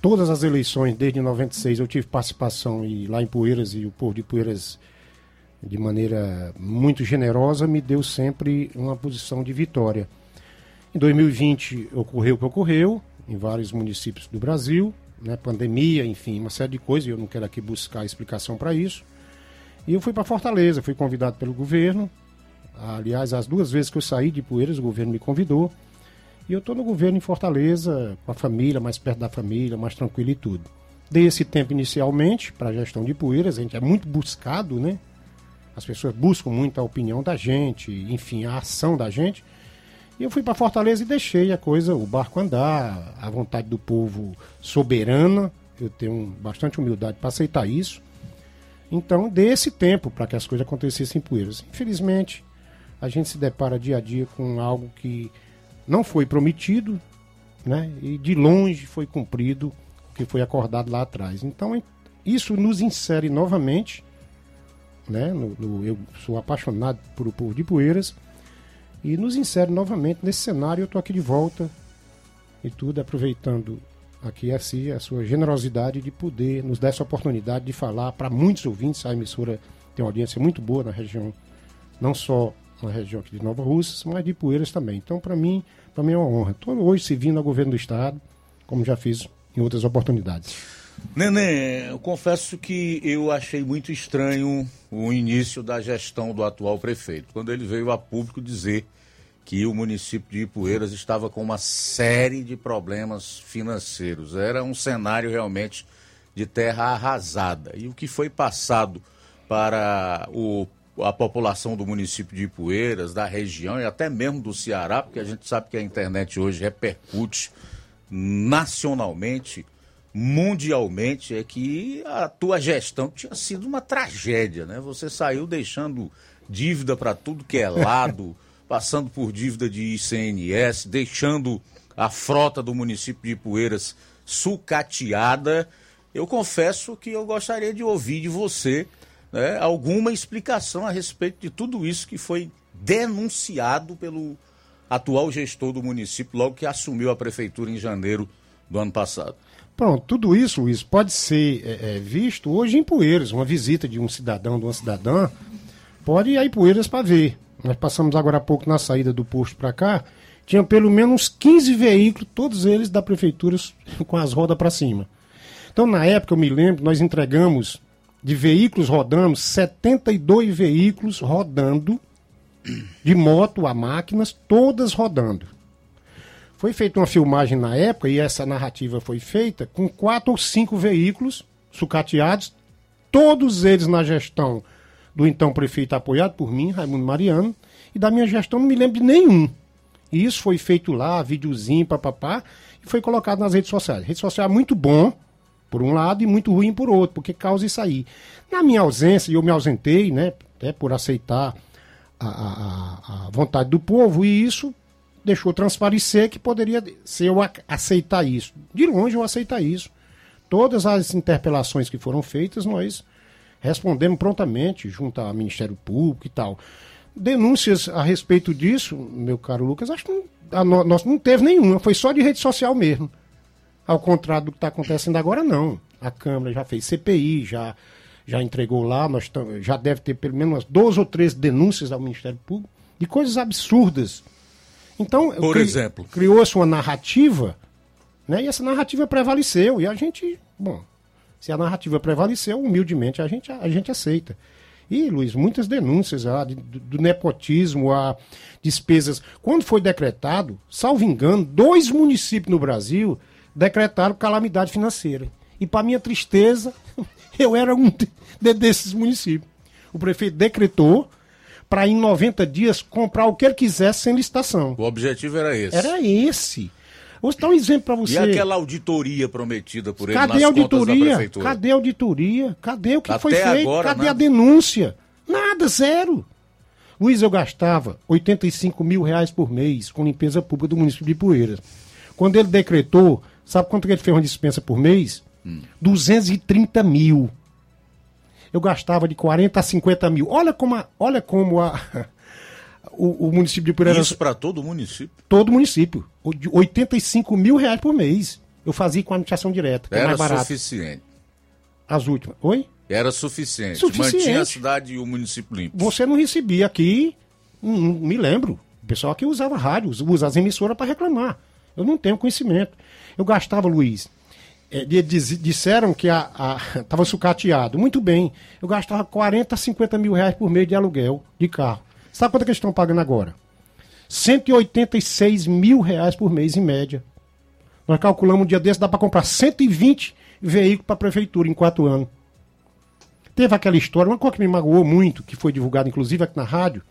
[SPEAKER 15] todas as eleições, desde 96, eu tive participação e lá em Poeiras e o povo de Poeiras, de maneira muito generosa, me deu sempre uma posição de vitória. Em 2020 ocorreu o que ocorreu, em vários municípios do Brasil, né? pandemia, enfim, uma série de coisas, e eu não quero aqui buscar explicação para isso. E eu fui para Fortaleza, fui convidado pelo governo. Aliás, as duas vezes que eu saí de Poeiras, o governo me convidou. E eu estou no governo em Fortaleza, com a família, mais perto da família, mais tranquilo e tudo. Dei esse tempo inicialmente para a gestão de poeiras, a gente é muito buscado, né? As pessoas buscam muito a opinião da gente, enfim, a ação da gente. E eu fui para Fortaleza e deixei a coisa, o barco andar, a vontade do povo soberana. Eu tenho bastante humildade para aceitar isso. Então, dei esse tempo para que as coisas acontecessem em Poeiras. Infelizmente, a gente se depara dia a dia com algo que não foi prometido, né? E de longe foi cumprido o que foi acordado lá atrás. Então, isso nos insere novamente, né? No, no, eu sou apaixonado por o povo de Poeiras e nos insere novamente nesse cenário. Eu estou aqui de volta e tudo aproveitando aqui assim a sua generosidade de poder nos dar essa oportunidade de falar para muitos ouvintes. A emissora tem uma audiência muito boa na região, não só na região aqui de Nova Russas, mas de Poeiras também. Então, para mim, para mim é uma honra. Estou hoje servindo ao governo do estado, como já fiz em outras oportunidades.
[SPEAKER 2] Nenê, eu confesso que eu achei muito estranho o início da gestão do atual prefeito, quando ele veio a público dizer que o município de Ipueiras estava com uma série de problemas financeiros. Era um cenário realmente de terra arrasada. E o que foi passado para o, a população do município de Ipueiras, da região e até mesmo do Ceará, porque a gente sabe que a internet hoje repercute nacionalmente, mundialmente, é que a tua gestão tinha sido uma tragédia, né? Você saiu deixando dívida para tudo que é lado *laughs* passando por dívida de ICNS, deixando a frota do município de Poeiras sucateada. Eu confesso que eu gostaria de ouvir de você né, alguma explicação a respeito de tudo isso que foi denunciado pelo atual gestor do município, logo que assumiu a prefeitura em janeiro do ano passado.
[SPEAKER 15] Pronto, tudo isso, Luiz, pode ser é, é, visto hoje em Poeiras. Uma visita de um cidadão, de uma cidadã, pode ir a Poeiras para ver. Nós passamos agora há pouco na saída do posto para cá, tinha pelo menos 15 veículos, todos eles da prefeitura *laughs* com as rodas para cima. Então, na época, eu me lembro, nós entregamos de veículos rodando, 72 veículos rodando, de moto a máquinas, todas rodando. Foi feita uma filmagem na época, e essa narrativa foi feita, com quatro ou cinco veículos sucateados, todos eles na gestão do então prefeito apoiado por mim, Raimundo Mariano, e da minha gestão não me lembro de nenhum. E isso foi feito lá, videozinho, papapá, e foi colocado nas redes sociais. Rede social é muito bom, por um lado, e muito ruim por outro, porque causa isso aí. Na minha ausência, e eu me ausentei, né, até por aceitar a, a, a vontade do povo, e isso deixou transparecer que poderia ser eu aceitar isso. De longe eu aceitar isso. Todas as interpelações que foram feitas, nós respondemos prontamente junto ao Ministério Público e tal. Denúncias a respeito disso, meu caro Lucas, acho que não, nós não teve nenhuma, foi só de rede social mesmo. Ao contrário do que está acontecendo agora, não. A Câmara já fez CPI, já, já entregou lá, nós já deve ter pelo menos umas 12 ou 13 denúncias ao Ministério Público de coisas absurdas. Então,
[SPEAKER 2] por cri, exemplo,
[SPEAKER 15] criou-se uma narrativa, né? E essa narrativa prevaleceu e a gente, bom, se a narrativa prevaleceu, humildemente a gente, a gente aceita. E, Luiz, muitas denúncias ah, de, do nepotismo, a despesas. Quando foi decretado, salvo engano, dois municípios no Brasil decretaram calamidade financeira. E, para minha tristeza, *laughs* eu era um de, desses municípios. O prefeito decretou para, em 90 dias, comprar o que ele quisesse sem licitação.
[SPEAKER 2] O objetivo era esse.
[SPEAKER 15] Era esse. Vou dar um exemplo para você.
[SPEAKER 2] E aquela auditoria prometida por ele
[SPEAKER 15] Cadê
[SPEAKER 2] nas
[SPEAKER 15] a auditoria? Cadê a auditoria? Cadê o que
[SPEAKER 2] Até
[SPEAKER 15] foi feito?
[SPEAKER 2] agora,
[SPEAKER 15] Cadê
[SPEAKER 2] nada.
[SPEAKER 15] a denúncia? Nada, zero. Luiz, eu gastava 85 mil reais por mês com limpeza pública do município de Poeiras. Quando ele decretou, sabe quanto que ele fez uma dispensa por mês?
[SPEAKER 2] Hum.
[SPEAKER 15] 230 mil. Eu gastava de 40 a 50 mil. Olha como a, olha como a, *laughs* o, o município de Poeiras...
[SPEAKER 2] Isso para todo o município.
[SPEAKER 15] Todo município. De 85 mil reais por mês. Eu fazia com a administração direta, que é
[SPEAKER 2] Era
[SPEAKER 15] mais barato.
[SPEAKER 2] suficiente.
[SPEAKER 15] As últimas. Oi?
[SPEAKER 2] Era suficiente.
[SPEAKER 15] Suficiente.
[SPEAKER 2] Mantinha a cidade e o município limpo.
[SPEAKER 15] Você não recebia aqui, não, não me lembro. O pessoal aqui usava rádio, usa as emissoras para reclamar. Eu não tenho conhecimento. Eu gastava, Luiz. É, disseram que estava *laughs* sucateado. Muito bem. Eu gastava 40, 50 mil reais por mês de aluguel de carro. Sabe quanto é que eles estão pagando agora? 186 mil reais por mês, em média. Nós calculamos um dia desse, dá para comprar 120 veículos para a prefeitura em quatro anos. Teve aquela história, uma coisa que me magoou muito, que foi divulgada inclusive aqui na rádio,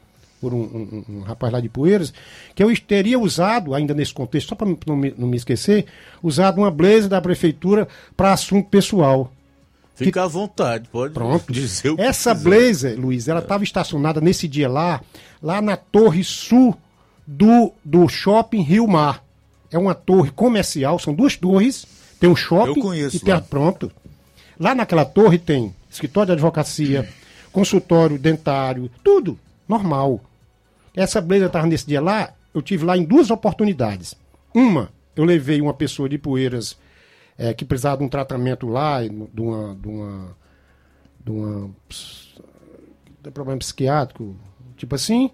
[SPEAKER 15] por um, um- um rapaz lá de Poeiras, que eu teria usado, ainda nesse contexto, só para não me, não me esquecer, usado uma blazer da prefeitura para assunto pessoal.
[SPEAKER 2] Fica à vontade, pode
[SPEAKER 15] Pronto. *laughs*
[SPEAKER 2] dizer o que
[SPEAKER 15] Essa
[SPEAKER 2] quiser.
[SPEAKER 15] blazer, Luiz, ela estava estacionada nesse dia lá, lá na torre sul do, do shopping Rio Mar. É uma torre comercial, são duas torres, tem um shopping
[SPEAKER 2] Eu conheço
[SPEAKER 15] e tem
[SPEAKER 2] lá.
[SPEAKER 15] pronto. Lá naquela torre tem escritório de advocacia, consultório dentário, tudo normal. Essa blazer estava nesse dia lá, eu tive lá em duas oportunidades. Uma, eu levei uma pessoa de Poeiras eh, que precisava de um tratamento lá, de uma, de uma, de uma de problema psiquiátrico, tipo assim,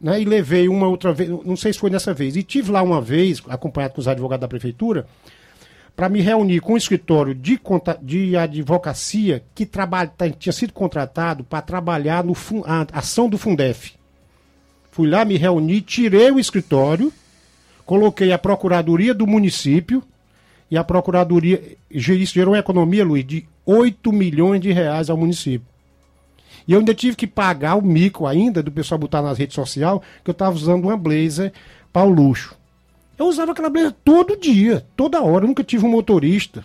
[SPEAKER 15] né? E levei uma outra vez, não sei se foi nessa vez, e tive lá uma vez, acompanhado com os advogados da prefeitura, para me reunir com um escritório de, conta- de advocacia que trabalha, tinha sido contratado para trabalhar no a ação do Fundef. Fui lá, me reuni, tirei o escritório, coloquei a Procuradoria do município e a Procuradoria. Isso gerou uma economia, Luiz, de 8 milhões de reais ao município. E eu ainda tive que pagar o mico ainda do pessoal botar nas redes sociais que eu estava usando uma blazer para o luxo. Eu usava aquela blazer todo dia, toda hora. Eu nunca tive um motorista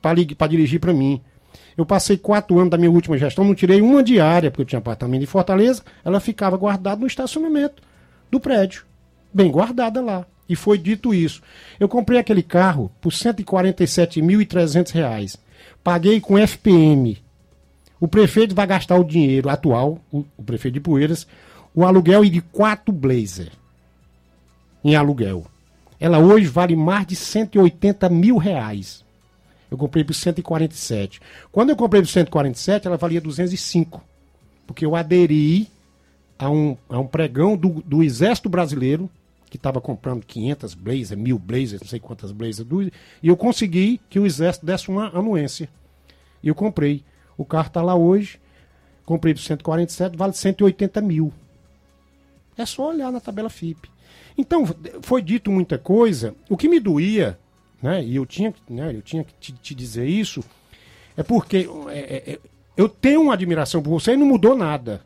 [SPEAKER 15] para dirigir para mim. Eu passei quatro anos da minha última gestão, não tirei uma diária, porque eu tinha apartamento em Fortaleza, ela ficava guardada no estacionamento do prédio, bem guardada lá. E foi dito isso. Eu comprei aquele carro por 147.300 reais. Paguei com FPM. O prefeito vai gastar o dinheiro atual, o, o prefeito de Poeiras, o aluguel e de quatro Blazer em aluguel. Ela hoje vale mais de 180 mil reais. Eu comprei por 147. Quando eu comprei por 147, ela valia 205. Porque eu aderi a um, a um pregão do, do Exército Brasileiro, que estava comprando 500 blazers, mil blazers, não sei quantas blazers, e eu consegui que o Exército desse uma anuência. E eu comprei. O carro está lá hoje, comprei por 147, vale 180 mil. É só olhar na tabela FIP. Então, foi dito muita coisa. O que me doía, né, e eu tinha, né, eu tinha que te, te dizer isso, é porque é, é, é, eu tenho uma admiração por você e não mudou nada.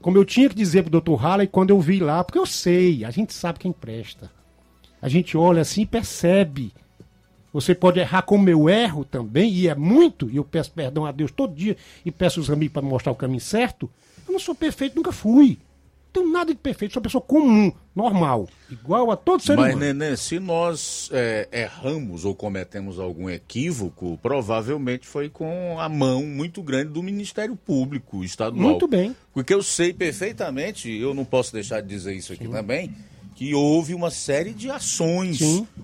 [SPEAKER 15] Como eu tinha que dizer pro Dr. Halley quando eu vi lá, porque eu sei, a gente sabe quem presta. A gente olha assim e percebe. Você pode errar como eu erro também, e é muito, e eu peço perdão a Deus todo dia e peço os amigos para me mostrar o caminho certo. Eu não sou perfeito, nunca fui. Não tenho nada de perfeito, sou uma pessoa comum, normal, igual a todo ser
[SPEAKER 2] Mas,
[SPEAKER 15] humano.
[SPEAKER 2] Nenê, se nós é, erramos ou cometemos algum equívoco, provavelmente foi com a mão muito grande do Ministério Público Estadual.
[SPEAKER 15] Muito bem.
[SPEAKER 2] Porque eu sei perfeitamente, eu não posso deixar de dizer isso aqui também, que houve uma série de ações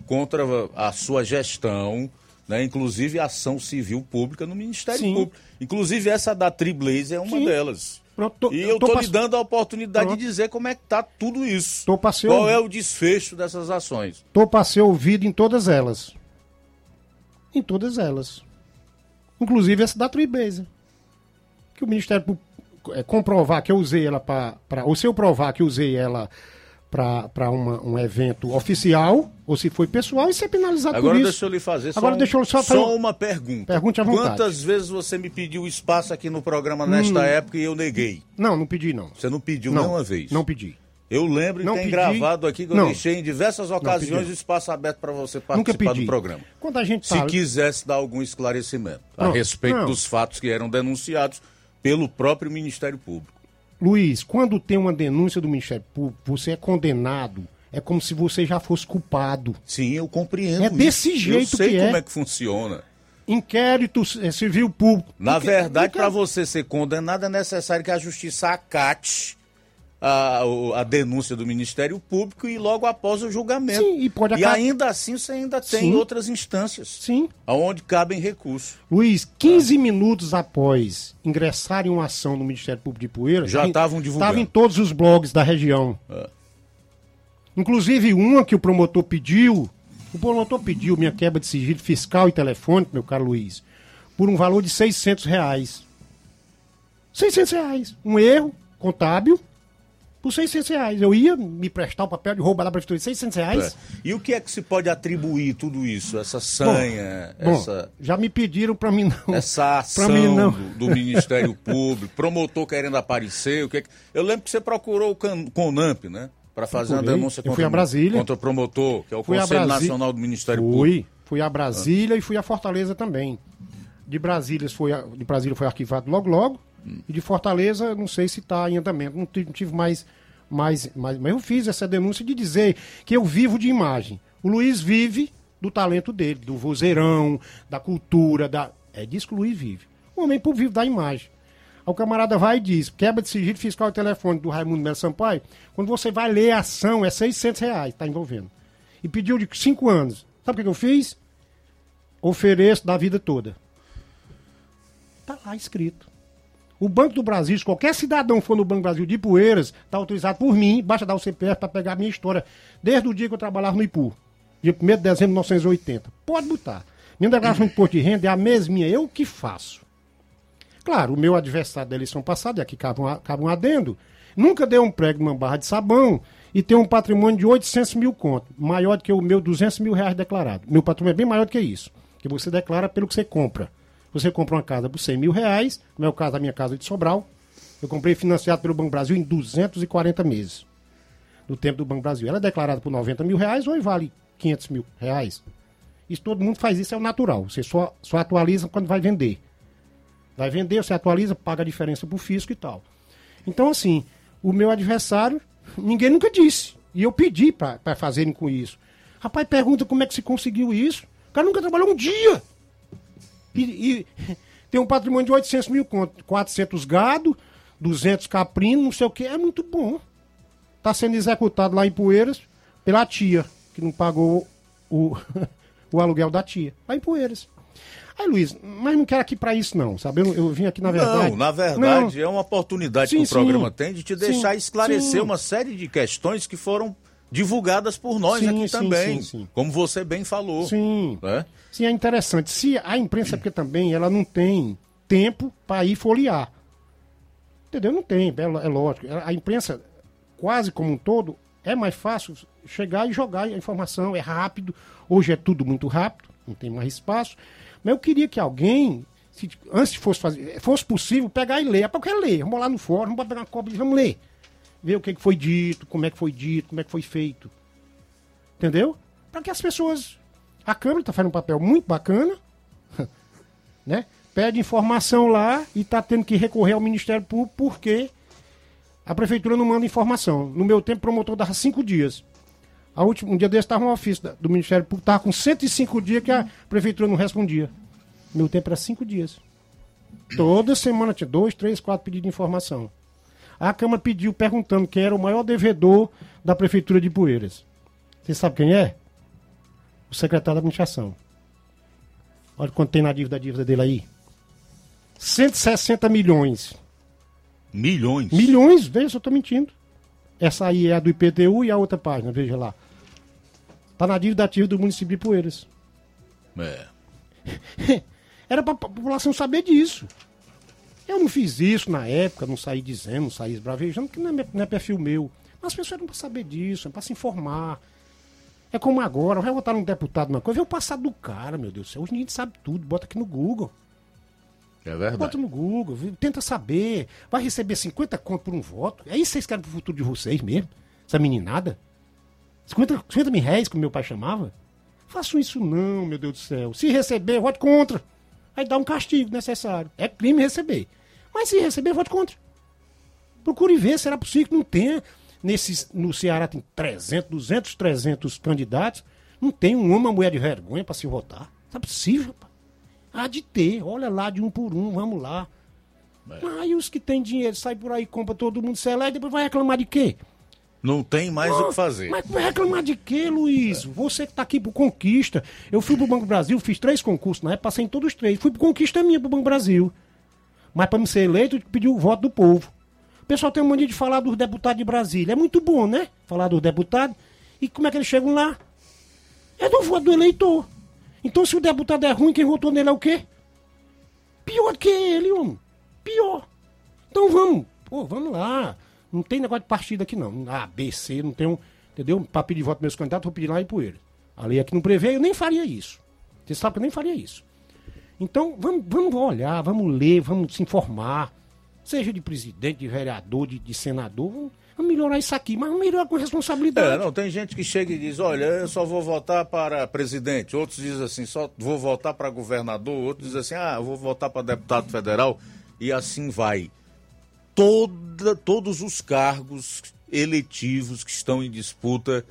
[SPEAKER 2] contra a sua gestão, né? inclusive ação civil pública no Ministério
[SPEAKER 15] Sim.
[SPEAKER 2] Público. Inclusive essa da Triblaze é uma
[SPEAKER 15] Sim.
[SPEAKER 2] delas.
[SPEAKER 15] Pronto, tô-
[SPEAKER 2] e
[SPEAKER 15] eu
[SPEAKER 2] estou
[SPEAKER 15] pass-
[SPEAKER 2] lhe dando a oportunidade
[SPEAKER 15] Pronto.
[SPEAKER 2] de dizer como é que tá tudo isso.
[SPEAKER 15] Tô pra ser
[SPEAKER 2] Qual
[SPEAKER 15] ouvido.
[SPEAKER 2] é o desfecho dessas ações?
[SPEAKER 15] Tô para ser ouvido em todas elas. Em todas elas. Inclusive essa da Tribeza. Que o Ministério Público é, comprovar que eu usei ela para. Ou se eu provar que eu usei ela para um evento oficial, ou se foi pessoal, e ser penalizado
[SPEAKER 2] Agora
[SPEAKER 15] por isso.
[SPEAKER 2] deixa eu lhe fazer só,
[SPEAKER 15] Agora
[SPEAKER 2] um-
[SPEAKER 15] deixa eu só,
[SPEAKER 2] só uma pergunta.
[SPEAKER 15] Pergunte à vontade.
[SPEAKER 2] Quantas vezes você me pediu espaço aqui no programa nesta
[SPEAKER 15] Hum.
[SPEAKER 2] época e eu neguei?
[SPEAKER 15] Não, não pedi não.
[SPEAKER 2] Você não pediu
[SPEAKER 15] Não,
[SPEAKER 2] nenhuma vez?
[SPEAKER 15] Não pedi.
[SPEAKER 2] Eu lembro e tem
[SPEAKER 15] pedi.
[SPEAKER 2] gravado aqui que eu
[SPEAKER 15] Não.
[SPEAKER 2] deixei em diversas ocasiões o espaço aberto para você
[SPEAKER 15] Nunca
[SPEAKER 2] participar
[SPEAKER 15] pedi.
[SPEAKER 2] do programa.
[SPEAKER 15] Quando a gente
[SPEAKER 2] Se
[SPEAKER 15] fala-
[SPEAKER 2] quisesse dar algum esclarecimento a
[SPEAKER 15] Pronto.
[SPEAKER 2] respeito
[SPEAKER 15] Não.
[SPEAKER 2] dos fatos que eram denunciados pelo próprio Ministério Público.
[SPEAKER 15] Luiz, quando tem uma denúncia do Ministério Público, você é condenado. É como se você já fosse culpado.
[SPEAKER 2] Sim, eu compreendo.
[SPEAKER 15] É desse
[SPEAKER 2] isso.
[SPEAKER 15] jeito
[SPEAKER 2] Eu sei
[SPEAKER 15] que
[SPEAKER 2] como
[SPEAKER 15] é.
[SPEAKER 2] é que funciona.
[SPEAKER 15] Inquérito eh, civil público.
[SPEAKER 2] Na
[SPEAKER 15] Inque-
[SPEAKER 2] verdade,
[SPEAKER 15] inquérito-
[SPEAKER 2] para você ser condenado, é necessário que a justiça acate a, a denúncia do Ministério Público e logo após o julgamento.
[SPEAKER 15] Sim, e pode
[SPEAKER 2] E
[SPEAKER 15] acabar-
[SPEAKER 2] ainda assim você ainda tem
[SPEAKER 15] Sim.
[SPEAKER 2] outras instâncias.
[SPEAKER 15] Sim.
[SPEAKER 2] Onde cabem recursos.
[SPEAKER 15] Luiz, 15 minutos após ingressarem uma ação no Ministério Público de Poeira,
[SPEAKER 2] Já estavam divulgando.
[SPEAKER 15] Estava em todos os blogs da região. Inclusive uma que o promotor pediu, o promotor pediu minha quebra de sigilo fiscal e telefônico, meu caro Luiz, por um valor de 600 reais. 600 reais. Um erro contábil por 600 reais. Eu ia me prestar o papel de roubo da prefeitura de 600 reais.
[SPEAKER 2] É. E o que é que se pode atribuir tudo isso? Essa sanha,
[SPEAKER 15] Bom,
[SPEAKER 2] essa,
[SPEAKER 15] já me pediram para mim não.
[SPEAKER 2] essa ação
[SPEAKER 15] mim, não.
[SPEAKER 2] Do, do Ministério Público, promotor querendo aparecer, o que é que... Eu lembro que você procurou o Can- Conamp, né? Para fazer uma denúncia
[SPEAKER 15] Eu
[SPEAKER 2] contra,
[SPEAKER 15] fui a Brasília.
[SPEAKER 2] contra o promotor, que é o
[SPEAKER 15] Fui
[SPEAKER 2] Conselho Nacional do Ministério
[SPEAKER 15] Fui,
[SPEAKER 2] Público.
[SPEAKER 15] fui a Brasília e fui a Fortaleza também. De Brasília foi, de Brasília foi arquivado logo logo. E de Fortaleza, não sei se está em andamento. Não tive, mais, mais, mais. Mas eu fiz essa denúncia de dizer que eu vivo de imagem. O Luiz vive do talento dele, do vozeirão, da cultura, da. É disso que o Luiz vive. O homem público vive da imagem. Aí o camarada vai e diz, quebra de sigilo fiscal e telefone do Raimundo Melo Sampaio, quando você vai ler a ação, é 600 reais, está envolvendo. E pediu de 5 anos. Sabe o que eu fiz? Ofereço da vida toda. Tá lá escrito. O Banco do Brasil, se qualquer cidadão for no Banco do Brasil de Poeiras, está autorizado por mim, basta dar o CPF para pegar a minha história, desde o dia que eu trabalhava no IPU, dia 1 de dezembro de 1980. Pode botar. Minha declaração de imposto de renda é a mesminha, eu que faço. Claro, o meu adversário da eleição passada, e aqui um adendo, nunca deu um prego numa barra de sabão e tem um patrimônio de 800 mil conto, maior do que o meu 200 mil reais declarado. Meu patrimônio é bem maior do que isso, que você declara pelo que você compra. Você compra uma casa por 100 mil reais, no meu caso, a minha casa é de Sobral, eu comprei financiado pelo Banco Brasil em 240 meses, no tempo do Banco Brasil. Ela é declarada por 90 mil reais, hoje vale 500 mil reais. Isso todo mundo faz isso, é o natural. Você só, só atualiza quando vai vender. Vai vender, você atualiza, paga a diferença pro fisco e tal. Então, assim, o meu adversário, ninguém nunca disse. E eu pedi para fazerem com isso. Rapaz, pergunta como é que se conseguiu isso. O cara nunca trabalhou um dia. E, e tem um patrimônio de 800 mil conto. 400 gado, 200 caprino, não sei o que. É muito bom. Tá sendo executado lá em Poeiras pela tia, que não pagou o, *laughs* o aluguel da tia. Lá em Poeiras. Aí, Luiz, mas não quero aqui para isso, não, sabe? Eu, eu vim aqui, na verdade.
[SPEAKER 2] Não, na verdade,
[SPEAKER 15] Não.
[SPEAKER 2] é uma oportunidade
[SPEAKER 15] Sim,
[SPEAKER 2] que o
[SPEAKER 15] sim.
[SPEAKER 2] programa tem de te deixar
[SPEAKER 15] Sim,
[SPEAKER 2] esclarecer uma série de questões que foram divulgadas por nós
[SPEAKER 15] Sim,
[SPEAKER 2] aqui
[SPEAKER 15] sim,
[SPEAKER 2] também.
[SPEAKER 15] sim, sim.
[SPEAKER 2] Como você bem falou.
[SPEAKER 15] Sim.
[SPEAKER 2] né?
[SPEAKER 15] Sim, é interessante. Se a imprensa, porque também ela não tem tempo para ir folhear. Entendeu? Não tem, é, é lógico. A imprensa, quase como um todo, é mais fácil chegar e jogar a informação, é rápido. Hoje é tudo muito rápido, não tem mais espaço. Mas eu queria que alguém, se, antes fosse fazer, fosse possível, pegar e ler. É para eu quero ler. Vamos lá no fórum, vamos pegar uma cópia e vamos ler. Ver o que que foi dito, como é que foi dito, como é que foi feito. Entendeu? Para que as pessoas. A Câmara está fazendo um papel muito bacana, *laughs* né? Pede informação lá e está tendo que recorrer ao Ministério Público porque a Prefeitura não manda informação. No meu tempo, o promotor dava cinco dias. A última, um dia desse estava um ofício do Ministério Público, estava com 105 dias que a Prefeitura não respondia. Meu tempo era cinco dias. Toda semana tinha dois, três, quatro pedidos de informação. A Câmara pediu perguntando quem era o maior devedor da Prefeitura de Poeiras. Você sabe quem é? O secretário da administração. Olha quanto tem na dívida, dívida dele aí. 160 milhões.
[SPEAKER 2] Milhões?
[SPEAKER 15] Milhões, veja se eu estou mentindo. Essa aí é a do IPTU e a outra página, veja lá. Está na dívida ativa do município de Poeiras.
[SPEAKER 2] É. *laughs*
[SPEAKER 15] Era para a população saber disso. Eu não fiz isso na época, não saí dizendo, não saí esbravejando, que não é, não é perfil meu. Mas as pessoas eram para saber disso, é para se informar. É como agora, vai votar num deputado uma coisa, vê o passado do cara, meu Deus do céu. Hoje ninguém sabe tudo, bota aqui no Google.
[SPEAKER 2] É verdade.
[SPEAKER 15] Bota no Google, tenta saber. Vai receber 50 conto por um voto. É isso que vocês querem pro futuro de vocês mesmo? Essa meninada? 50, 50 mil reais, como meu pai chamava? Façam isso não, meu Deus do céu. Se receber, vote contra. Aí dá um castigo necessário. É crime receber. Mas se receber, vote contra. Procure ver, será possível que não tenha. Nesses, no Ceará tem 300, 200, 300 candidatos. Não tem um homem, uma mulher de vergonha para se votar. Não é possível, rapaz. Há de ter. Olha lá, de um por um, vamos lá. Aí os que têm dinheiro saem por aí, compra todo mundo, seleta e depois vai reclamar de quê?
[SPEAKER 2] Não tem mais o que fazer.
[SPEAKER 15] Mas vai reclamar de quê, Luiz? Você que tá aqui por conquista. Eu fui pro Banco Brasil, fiz três concursos, né? Passei em todos os três. Fui por conquista minha pro Banco Brasil. Mas para me ser eleito, eu pedi o voto do povo. O pessoal tem mania de falar dos deputados de Brasília. É muito bom, né? Falar dos deputados. E como é que eles chegam lá? É do voto do eleitor. Então, se o deputado é ruim, quem votou nele é o quê? Pior que ele, homem. Pior. Então vamos. Pô, vamos lá. Não tem negócio de partido aqui, não. A, B, C, não tem um. Entendeu? Para pedir voto meus candidatos, vou pedir lá e Ipueira. A lei aqui não prevê, eu nem faria isso. Você sabe que eu nem faria isso. Então, vamos, vamos olhar, vamos ler, vamos se informar. Seja de presidente, de vereador, de, de senador. Vamos, melhorar isso aqui, mas melhorar com responsabilidade.
[SPEAKER 2] É, não, tem gente que chega e diz, olha, eu só vou votar para presidente. Outros dizem assim, só vou votar para governador. Outros dizem assim, ah, eu vou votar para deputado federal. E assim vai. Toda, todos os cargos eletivos que estão em disputa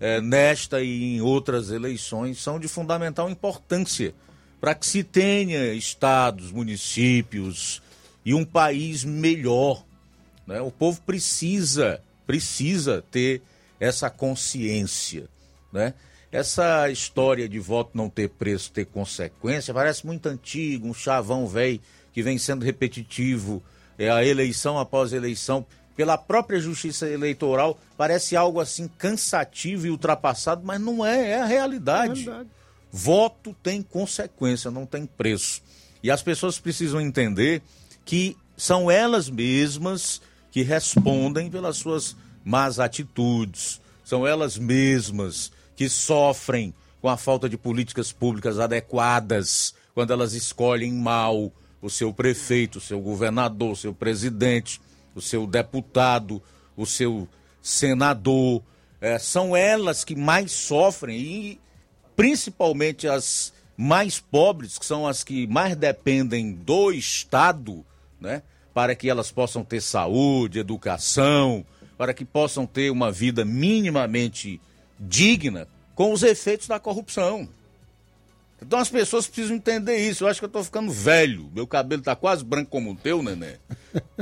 [SPEAKER 2] eh, nesta e em outras eleições são de fundamental importância para que se tenha estados, municípios e um país melhor. Né? O povo precisa, precisa ter essa consciência. Né? Essa história de voto não ter preço, ter consequência, parece muito antigo, um chavão velho que vem sendo repetitivo, é a eleição após eleição, pela própria justiça eleitoral, parece algo assim cansativo e ultrapassado, mas não é, é a realidade. É. Voto tem consequência, não tem preço. E as pessoas precisam entender que são elas mesmas que respondem pelas suas más atitudes, são elas mesmas que sofrem com a falta de políticas públicas adequadas quando elas escolhem mal o seu prefeito, o seu governador, o seu presidente, o seu deputado, o seu senador. É, são elas que mais sofrem e principalmente as mais pobres, que são as que mais dependem do Estado, né? Para que elas possam ter saúde, educação, para que possam ter uma vida minimamente digna com os efeitos da corrupção. Então as pessoas precisam entender isso. Eu acho que eu estou ficando velho. Meu cabelo está quase branco como o teu, neném.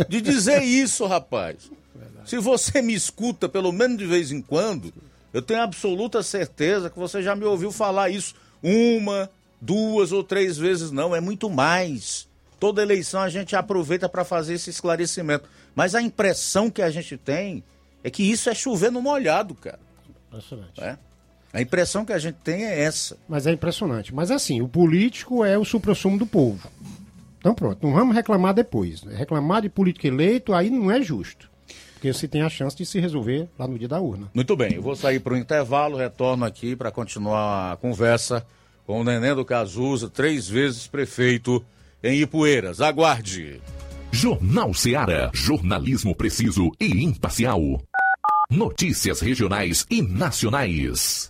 [SPEAKER 2] De dizer isso, rapaz. *laughs* Se você me escuta pelo menos de vez em quando, eu tenho absoluta certeza que você já me ouviu falar isso uma, duas ou três vezes, não, é muito mais. Toda eleição a gente aproveita para fazer esse esclarecimento. Mas a impressão que a gente tem é que isso é chover no molhado, cara.
[SPEAKER 15] Impressionante.
[SPEAKER 2] É? A impressão que a gente tem é essa.
[SPEAKER 15] Mas é impressionante. Mas assim, o político é o suprassumo do povo. Então pronto, não vamos reclamar depois. Reclamar de político eleito aí não é justo. Porque você tem a chance de se resolver lá no dia da urna.
[SPEAKER 2] Muito bem, eu vou sair para o intervalo, retorno aqui para continuar a conversa com o Neném do Cazuza, três vezes prefeito em Ipueiras. Aguarde.
[SPEAKER 14] Jornal Seara. Jornalismo preciso e imparcial. Notícias regionais e nacionais.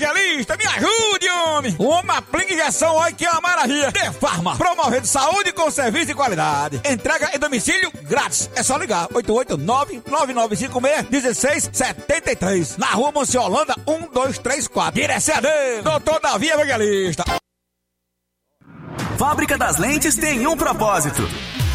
[SPEAKER 16] Evangelista, me ajude, homem! Uma aplica injeção, olha que é uma maravilha! De Farma, promovendo saúde com serviço de qualidade. Entrega em domicílio grátis. É só ligar: 889-9956-1673. Na rua Monsiolanda, 1234. Direção a Deus, doutor Davi Evangelista.
[SPEAKER 17] Fábrica das Lentes tem um propósito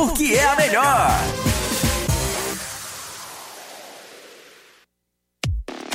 [SPEAKER 17] por porque é a melhor.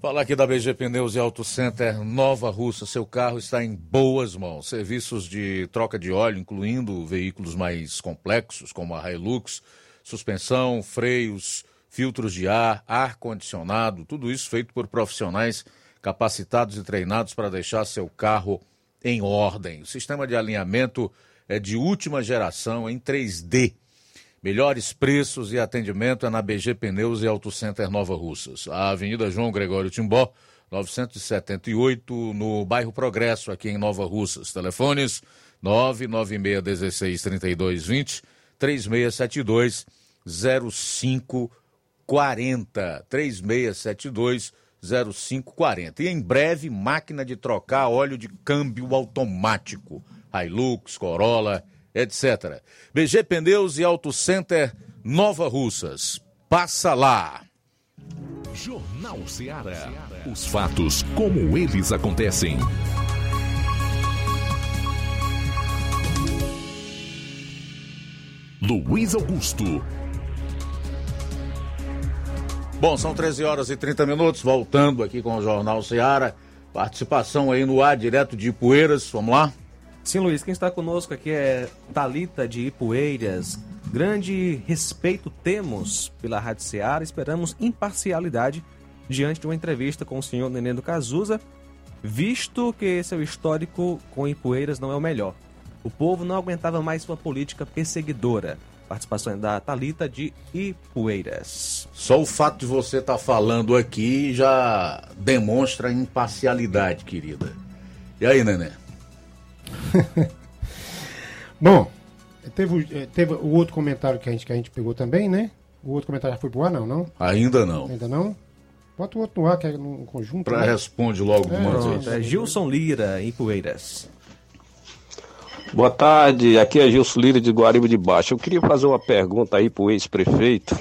[SPEAKER 2] Falar aqui da BG Pneus e Auto Center Nova Russa. Seu carro está em boas mãos. Serviços de troca de óleo, incluindo veículos mais complexos, como a Hilux, suspensão, freios, filtros de ar, ar-condicionado, tudo isso feito por profissionais capacitados e treinados para deixar seu carro em ordem. O sistema de alinhamento é de última geração em 3D. Melhores preços e atendimento é na BG Pneus e Auto Center Nova Russas. A Avenida João Gregório Timbó, 978, no bairro Progresso, aqui em Nova Russas. Telefones 996163220, 3672 0540. 3672 0540. E em breve, máquina de trocar óleo de câmbio automático. Hilux, Corolla, etc. BG Pneus e Auto Center Nova Russas. Passa lá.
[SPEAKER 14] Jornal Ceará. Os fatos como eles acontecem. Luiz Augusto.
[SPEAKER 2] Bom, são 13 horas e 30 minutos, voltando aqui com o Jornal Ceará. Participação aí no ar, direto de Ipueiras, vamos lá?
[SPEAKER 3] Sim, Luiz, quem está conosco aqui é Talita de Ipueiras. Grande respeito temos pela Rádio Ceará, esperamos imparcialidade diante de uma entrevista com o senhor Nenê do Cazuza, visto que seu histórico com Ipueiras não é o melhor. O povo não aguentava mais sua política perseguidora. Participação da Talita de Ipueiras.
[SPEAKER 2] Só o fato de você estar falando aqui já demonstra imparcialidade, querida. E aí, Nenê? *laughs*
[SPEAKER 15] Bom, teve, o- eh, teve o outro comentário que a, gente, que a gente pegou também, né? O outro comentário já foi pro ar, não, não?
[SPEAKER 2] Ainda não.
[SPEAKER 15] Ainda não? Bota o outro no ar, que é num conjunto.
[SPEAKER 2] Pra
[SPEAKER 15] né?
[SPEAKER 2] responde logo de uma
[SPEAKER 15] É,
[SPEAKER 2] vez.
[SPEAKER 3] É Gilson Lira, em Ipueiras.
[SPEAKER 18] Boa tarde, aqui é Gilson Lira de Guariba de Baixo. Eu queria fazer uma pergunta aí pro ex-prefeito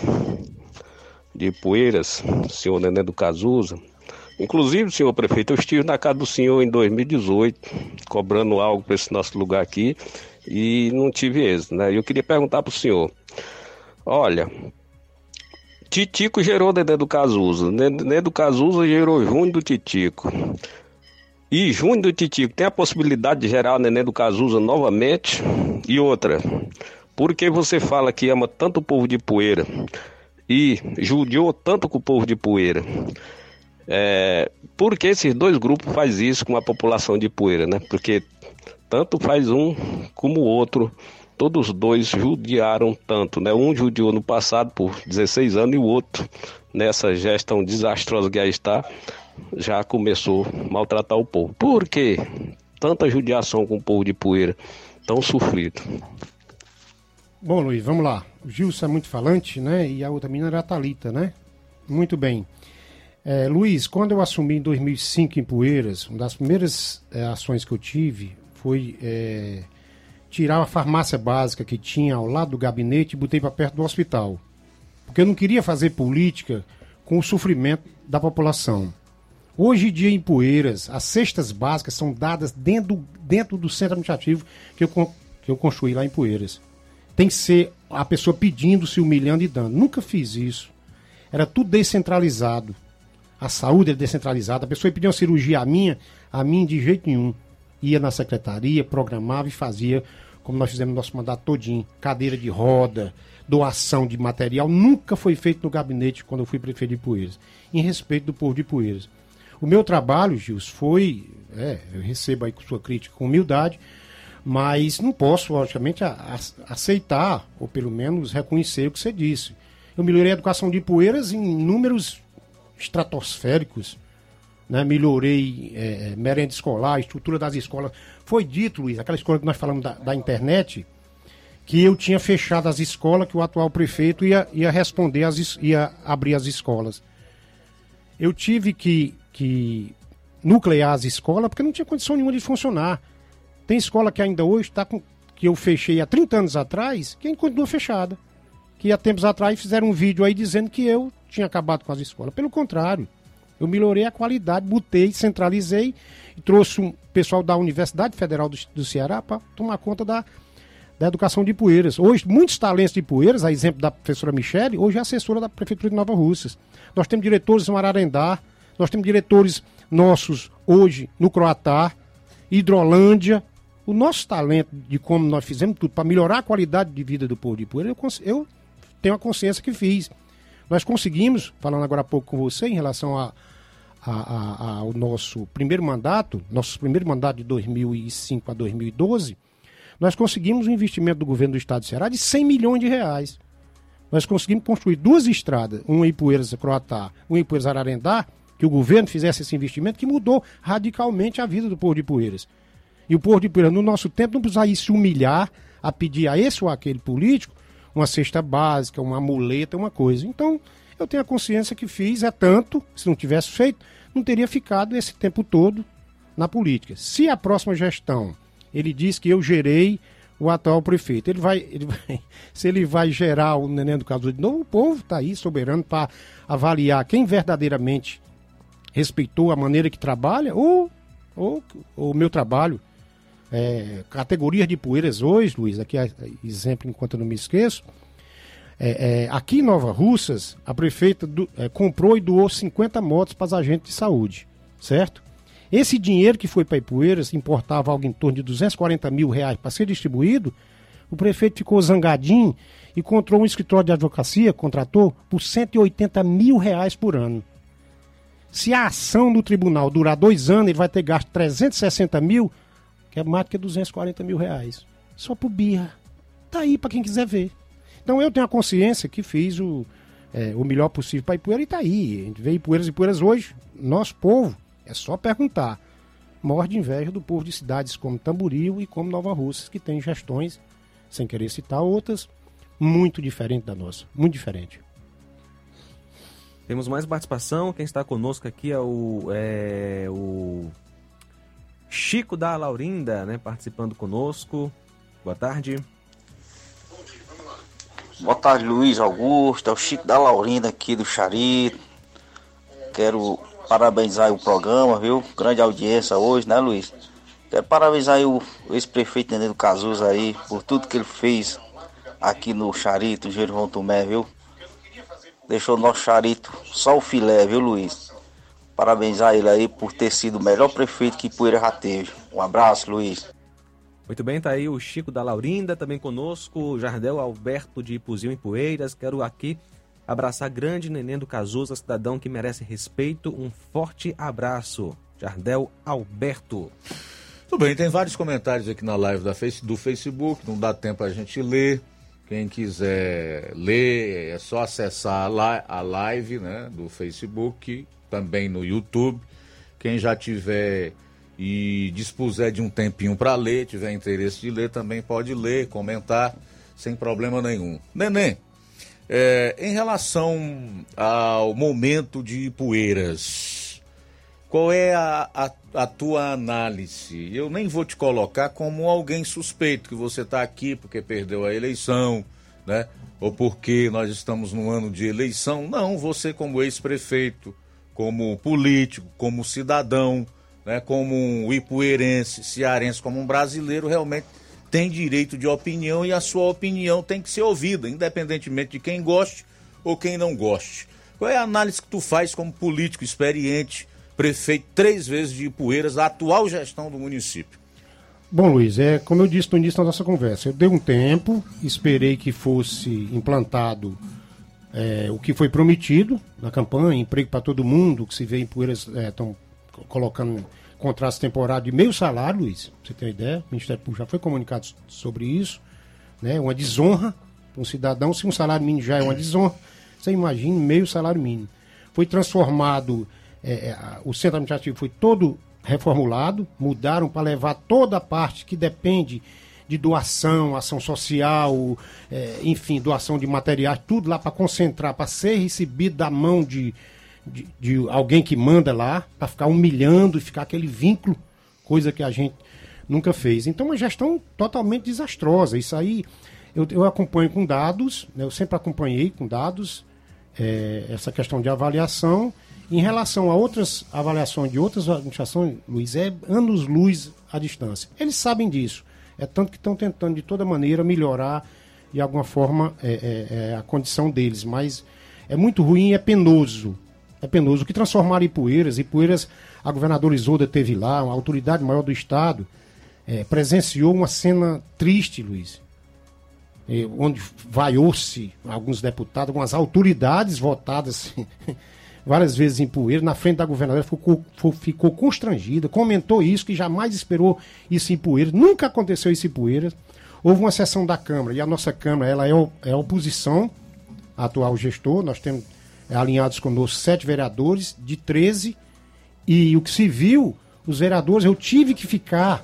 [SPEAKER 18] de Poeiras, senhor Nené do Cazuza. Inclusive, senhor prefeito, eu estive na casa do senhor em 2018, cobrando algo para esse nosso lugar aqui, e não tive êxito, né? Eu queria perguntar pro senhor, olha, Titico gerou Nené do Cazuza, Nené do Cazuza gerou Júnior do Titico. E Júnior do Titico tem a possibilidade de gerar o Neném do Cazuza novamente? E outra, por que você fala que ama tanto o povo de Poeira e judiou tanto com o povo de Poeira? É, por que esses dois grupos faz isso com a população de Poeira, né? Porque tanto faz um como o outro, todos os dois judiaram tanto, né? Um judiou no passado por 16 anos e o outro, nessa gestão desastrosa que aí está, já começou a maltratar o povo. Por quê? Tanta judiação com o povo de Poeira, tão sofrido.
[SPEAKER 15] Bom, Luiz, vamos lá. O Gilson é muito falante, né? E a outra menina era a Thalita, né? Muito bem. É, Luiz, quando eu assumi em 2005 em Poeiras, uma das primeiras é, ações que eu tive foi é, tirar a farmácia básica que tinha ao lado do gabinete e botei para perto do hospital. Porque eu não queria fazer política com o sofrimento da população. Hoje em dia, em Poeiras, as cestas básicas são dadas dentro, dentro do centro administrativo que eu, que eu construí lá em Poeiras. Tem que ser a pessoa pedindo, se humilhando e dando. Nunca fiz isso. Era tudo descentralizado. A saúde era descentralizada. A pessoa pedia uma cirurgia a minha, a mim de jeito nenhum. Ia na secretaria, programava e fazia, como nós fizemos no nosso mandato todinho. Cadeira de roda, doação de material. Nunca foi feito no gabinete quando eu fui prefeito de Poeiras. Em respeito do povo de Poeiras. O meu trabalho, Gils, foi. É, eu recebo aí com sua crítica com humildade, mas não posso, logicamente, aceitar, ou pelo menos reconhecer o que você disse. Eu melhorei a educação de Poeiras em números estratosféricos. Né? Melhorei é, merenda escolar, estrutura das escolas. Foi dito, Luiz, aquela escola que nós falamos da, da internet, que eu tinha fechado as escolas, que o atual prefeito ia, ia responder, as, ia abrir as escolas. Eu tive que que nuclear as escolas porque não tinha condição nenhuma de funcionar. Tem escola que ainda hoje está com. que eu fechei há 30 anos atrás, que ainda continua fechada. Que há tempos atrás fizeram um vídeo aí dizendo que eu tinha acabado com as escolas. Pelo contrário, eu melhorei a qualidade, botei, centralizei e trouxe um pessoal da Universidade Federal do, do Ceará para tomar conta da, da educação de Poeiras. Hoje, muitos talentos de Poeiras, a exemplo da professora Michele, hoje é assessora da Prefeitura de Nova Russas. Nós temos diretores em Ararendá, nós temos diretores nossos hoje no Croatá, Hidrolândia. O nosso talento de como nós fizemos tudo para melhorar a qualidade de vida do povo de Poeira, eu, eu tenho a consciência que fiz. Nós conseguimos, falando agora há pouco com você, em relação a, a, a, ao nosso primeiro mandato, nosso primeiro mandato de 2005 a 2012, nós conseguimos um investimento do governo do estado de Ceará de 100 milhões de reais. Nós conseguimos construir duas estradas, uma em Poeiras Croatá, uma em Poeiras Ararendá, que o governo fizesse esse investimento que mudou radicalmente a vida do povo de Poeiras. E o povo de Poeiras, no nosso tempo, não precisava se humilhar a pedir a esse ou aquele político uma cesta básica, uma muleta, uma coisa. Então, eu tenho a consciência que fiz, é tanto, se não tivesse feito, não teria ficado esse tempo todo na política. Se a próxima gestão ele diz que eu gerei o atual prefeito, ele vai, ele vai *laughs* se ele vai gerar o neném do caso de novo, o povo está aí soberano para avaliar quem verdadeiramente respeitou a maneira que trabalha ou ou o meu trabalho. É, categorias de poeiras hoje, Luiz, aqui é exemplo enquanto eu não me esqueço. É, é, aqui em Nova Russas, a prefeita do, é, comprou e doou 50 motos para os agentes de saúde, certo? Esse dinheiro que foi para Ipueiras, importava algo em torno de 240 mil reais para ser distribuído, o prefeito ficou zangadinho e encontrou um escritório de advocacia, contratou, por 180 mil reais por ano. Se a ação do tribunal durar dois anos, ele vai ter gasto 360 mil, é mais do que 240 mil reais. Só por birra. Tá aí para quem quiser ver. Então eu tenho a consciência que fiz o, é, o melhor possível para Ipueira e tá aí. A gente vê Ipueiras e Ipueiras hoje. Nosso povo, é só perguntar. Morre de inveja do povo de cidades como Tamboril e como Nova Russas, que tem gestões, sem querer citar outras, muito diferente da nossa. Muito diferente.
[SPEAKER 3] Temos mais participação. Quem está conosco aqui é o. É, o Chico da Laurinda, né, participando conosco. Boa tarde.
[SPEAKER 19] Boa tarde, Luiz Augusto. É o Chico da Laurinda aqui do Charito. Quero parabenizar o programa, viu? Grande audiência hoje, né, Luiz? Quero parabenizar o ex-prefeito Nenê do aí por tudo que ele fez aqui no Charito, Jerônimo Tomé, viu? Deixou o nosso Charito só o filé, viu, Luiz? Parabenizar ele aí por ter sido o melhor prefeito que Poeira já teve. Um abraço, Luiz.
[SPEAKER 3] Muito bem, tá aí o Chico da Laurinda também conosco, o Jardel Alberto de Ipuzinho em Poeiras. Quero aqui abraçar grande neném do Cazuza, cidadão que merece respeito. Um forte abraço. Jardel Alberto.
[SPEAKER 2] Tudo bem, tem vários comentários aqui na live da face, do Facebook, não dá tempo a gente ler. Quem quiser ler, é só acessar a, a live né, do Facebook, também no YouTube. Quem já tiver e dispuser de um tempinho para ler, tiver interesse de ler, também pode ler, comentar, sem problema nenhum. Neném, é, em relação ao momento de Poeiras, qual é a, a, a, tua análise? Eu nem vou te colocar como alguém suspeito que você está aqui porque perdeu a eleição, né? Ou porque nós estamos no ano de eleição. Não, você como ex-prefeito, como político, como cidadão, né? Como um ipueirense, cearense, como um brasileiro, realmente tem direito de opinião e a sua opinião tem que ser ouvida, independentemente de quem goste ou quem não goste. Qual é a análise que tu faz como político experiente, prefeito três vezes de Ipueiras, da atual gestão do município?
[SPEAKER 15] Bom, Luiz, é como eu disse no início da nossa conversa, eu dei um tempo, esperei que fosse implantado é, o que foi prometido na campanha, emprego para todo mundo, que se vê em Poeiras estão é, colocando contratos temporários de meio salário, Luiz, pra você ter uma ideia, o Ministério Público já foi comunicado sobre isso, né? Uma desonra para um cidadão, se um salário mínimo já é uma desonra, você imagina meio salário mínimo. Foi transformado é, é, o centro administrativo foi todo reformulado, mudaram para levar toda a parte que depende de doação, ação social, é, enfim, doação de materiais, tudo lá para concentrar, para ser recebido da mão de, de, de alguém que manda lá, para ficar humilhando e ficar aquele vínculo, coisa que a gente nunca fez. Então, uma gestão totalmente desastrosa. Isso aí eu, eu acompanho com dados, né, eu sempre acompanhei com dados é, essa questão de avaliação em relação a outras avaliações de outras administrações, Luiz, é anos-luz à distância. Eles sabem disso. É tanto que estão tentando, de toda maneira, melhorar, de alguma forma, é, é, é, a condição deles. Mas é muito ruim e é penoso. É penoso. O que transformaram e Poeiras, a governadora Isolda teve lá, uma autoridade maior do Estado, é, presenciou uma cena triste, Luiz. É, onde vaiou-se alguns deputados, algumas autoridades votadas *laughs* várias vezes em Poeira, na frente da governadora, ficou, ficou constrangida, comentou isso, que jamais esperou isso em Poeira, nunca aconteceu isso em Poeira. Houve uma sessão da Câmara, e a nossa Câmara ela é, é oposição, atual gestor, nós temos é, alinhados conosco sete vereadores, de 13, e o que se viu, os vereadores, eu tive que ficar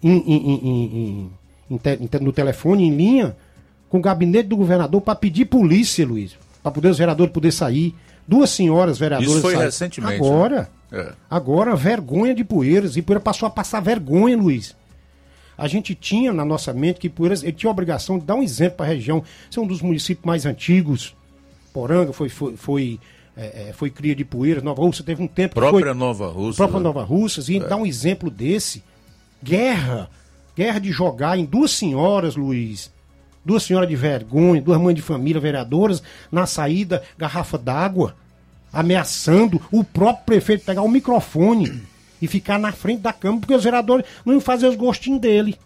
[SPEAKER 15] em, em, em, no telefone, em linha, com o gabinete do governador para pedir polícia, Luiz, para poder os vereadores poder sair Duas senhoras vereadoras.
[SPEAKER 2] Isso foi saíram. recentemente.
[SPEAKER 15] Agora. Né? É. Agora, vergonha de Poeiras. E Poeiras passou a passar vergonha, Luiz. A gente tinha na nossa mente que Poeiras ele tinha a obrigação de dar um exemplo para a região. Ser é um dos municípios mais antigos. Poranga foi, foi, foi, é, é, foi cria de Poeiras. Nova Russa teve um tempo.
[SPEAKER 2] Própria
[SPEAKER 15] foi,
[SPEAKER 2] Nova Russa.
[SPEAKER 15] Própria né? Nova Russas. E é. dar um exemplo desse. Guerra. Guerra de jogar em duas senhoras, Luiz duas senhoras de vergonha, duas mães de família vereadoras, na saída, garrafa d'água, ameaçando o próprio prefeito pegar o microfone e ficar na frente da Câmara, porque os vereadores não iam fazer os gostinhos dele.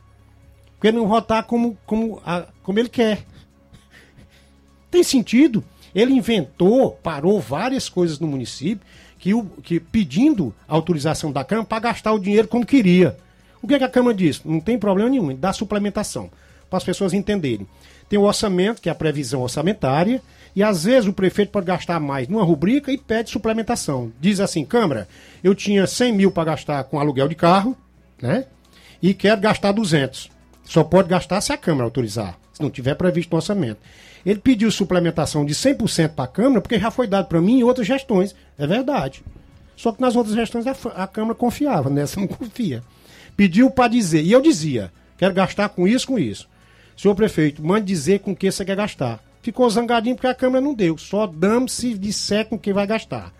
[SPEAKER 15] Porque não votar como, como, a, como ele quer. Tem sentido. Ele inventou, parou várias coisas no município, que, o, que pedindo autorização da Câmara para gastar o dinheiro como queria. O que, é que a Câmara disse? Não tem problema nenhum, dá suplementação para as pessoas entenderem. Tem o orçamento, que é a previsão orçamentária, e às vezes o prefeito pode gastar mais numa rubrica e pede suplementação. Diz assim, Câmara, eu tinha 100 mil para gastar com aluguel de carro, né? E quero gastar 200. Só pode gastar se a Câmara autorizar, se não tiver previsto no orçamento. Ele pediu suplementação de 100% para a Câmara, porque já foi dado para mim em outras gestões. É verdade. Só que nas outras gestões a, a Câmara confiava, nessa não confia. Pediu para dizer, e eu dizia, quero gastar com isso, com isso. Senhor prefeito, mande dizer com que você quer gastar. Ficou zangadinho porque a Câmara não deu. Só damos se disser com que vai gastar.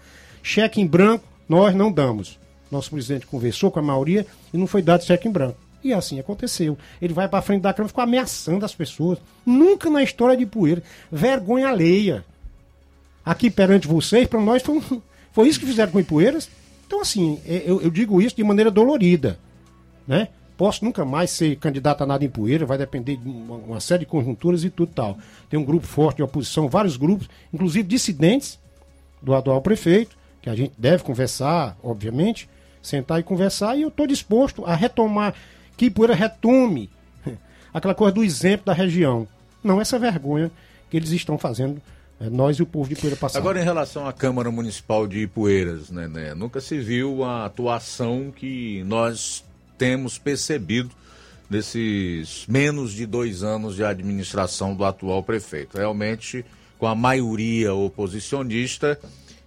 [SPEAKER 15] Cheque em branco, nós não damos. Nosso presidente conversou com a maioria e não foi dado cheque em branco. E assim aconteceu. Ele vai para frente da Câmara e ficou ameaçando as pessoas. Nunca na história de Poeira. Vergonha alheia. Aqui perante vocês, para nós, foi, foi isso que fizeram com Ipueiras. Então, assim, eu, eu digo isso de maneira dolorida. Né? Posso nunca mais ser candidato a nada em Poeira, vai depender de uma, uma série de conjunturas e tudo tal. Tem um grupo forte de oposição, vários grupos, inclusive dissidentes do atual prefeito, que a gente deve conversar, obviamente, sentar e conversar, e eu estou disposto a retomar, que Ipueira retome *laughs* aquela coisa do exemplo da região. Não essa vergonha que eles estão fazendo, é, nós e o povo de Ipueira passar.
[SPEAKER 2] Agora, em relação à Câmara Municipal de Ipueiras, né, né, nunca se viu a atuação que nós temos percebido nesses menos de dois anos de administração do atual prefeito. Realmente, com a maioria oposicionista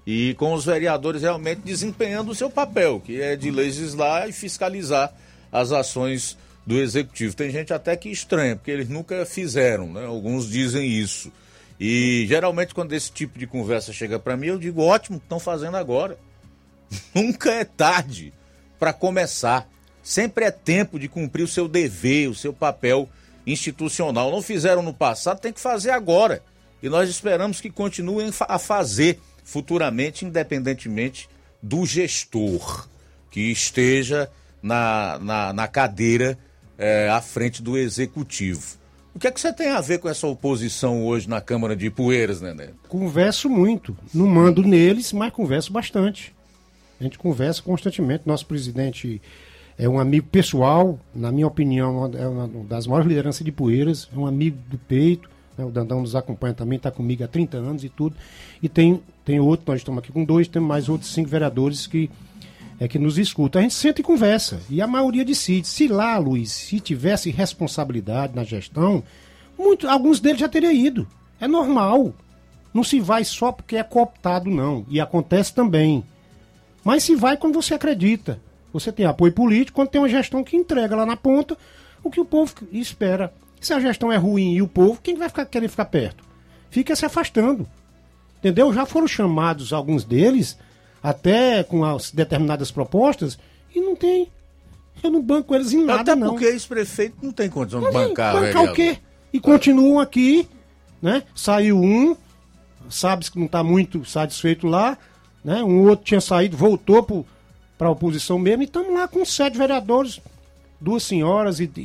[SPEAKER 2] e com os vereadores realmente desempenhando o seu papel, que é de legislar e fiscalizar as ações do executivo. Tem gente até que estranha, porque eles nunca fizeram, né? Alguns dizem isso. E geralmente quando esse tipo de conversa chega para mim, eu digo: ótimo, estão fazendo agora. *laughs* nunca é tarde para começar. Sempre é tempo de cumprir o seu dever, o seu papel institucional. Não fizeram no passado, tem que fazer agora. E nós esperamos que continuem a fazer futuramente, independentemente do gestor que esteja na, na, na cadeira é, à frente do executivo. O que é que você tem a ver com essa oposição hoje na Câmara de Ipueiras, Nené?
[SPEAKER 15] Converso muito. Não mando neles, mas converso bastante. A gente conversa constantemente. Nosso presidente é um amigo pessoal, na minha opinião, é uma das maiores lideranças de Poeiras, é um amigo do peito. Né? O Dandão nos acompanha também, está comigo há 30 anos e tudo. E tem, tem outro, nós estamos aqui com dois, temos mais outros cinco vereadores que é que nos escuta. A gente senta e conversa. E a maioria decide. Se lá, Luiz, se tivesse responsabilidade na gestão, muito, alguns deles já teriam ido. É normal. Não se vai só porque é cooptado, não. E acontece também. Mas se vai quando você acredita. Você tem apoio político quando tem uma gestão que entrega lá na ponta o que o povo espera. Se a gestão é ruim e o povo, quem vai ficar querer ficar perto? Fica se afastando. Entendeu? Já foram chamados alguns deles, até com as determinadas propostas, e não tem. Eu não banco eles em nada,
[SPEAKER 2] Até
[SPEAKER 15] não.
[SPEAKER 2] porque esse prefeito não tem condição de
[SPEAKER 15] Não
[SPEAKER 2] bancar,
[SPEAKER 15] bancar o quê? E continuam aqui, né? Saiu um, sabe que não está muito satisfeito lá, né? Um outro tinha saído, voltou para a oposição mesmo, e estamos lá com sete vereadores, duas senhoras e, e-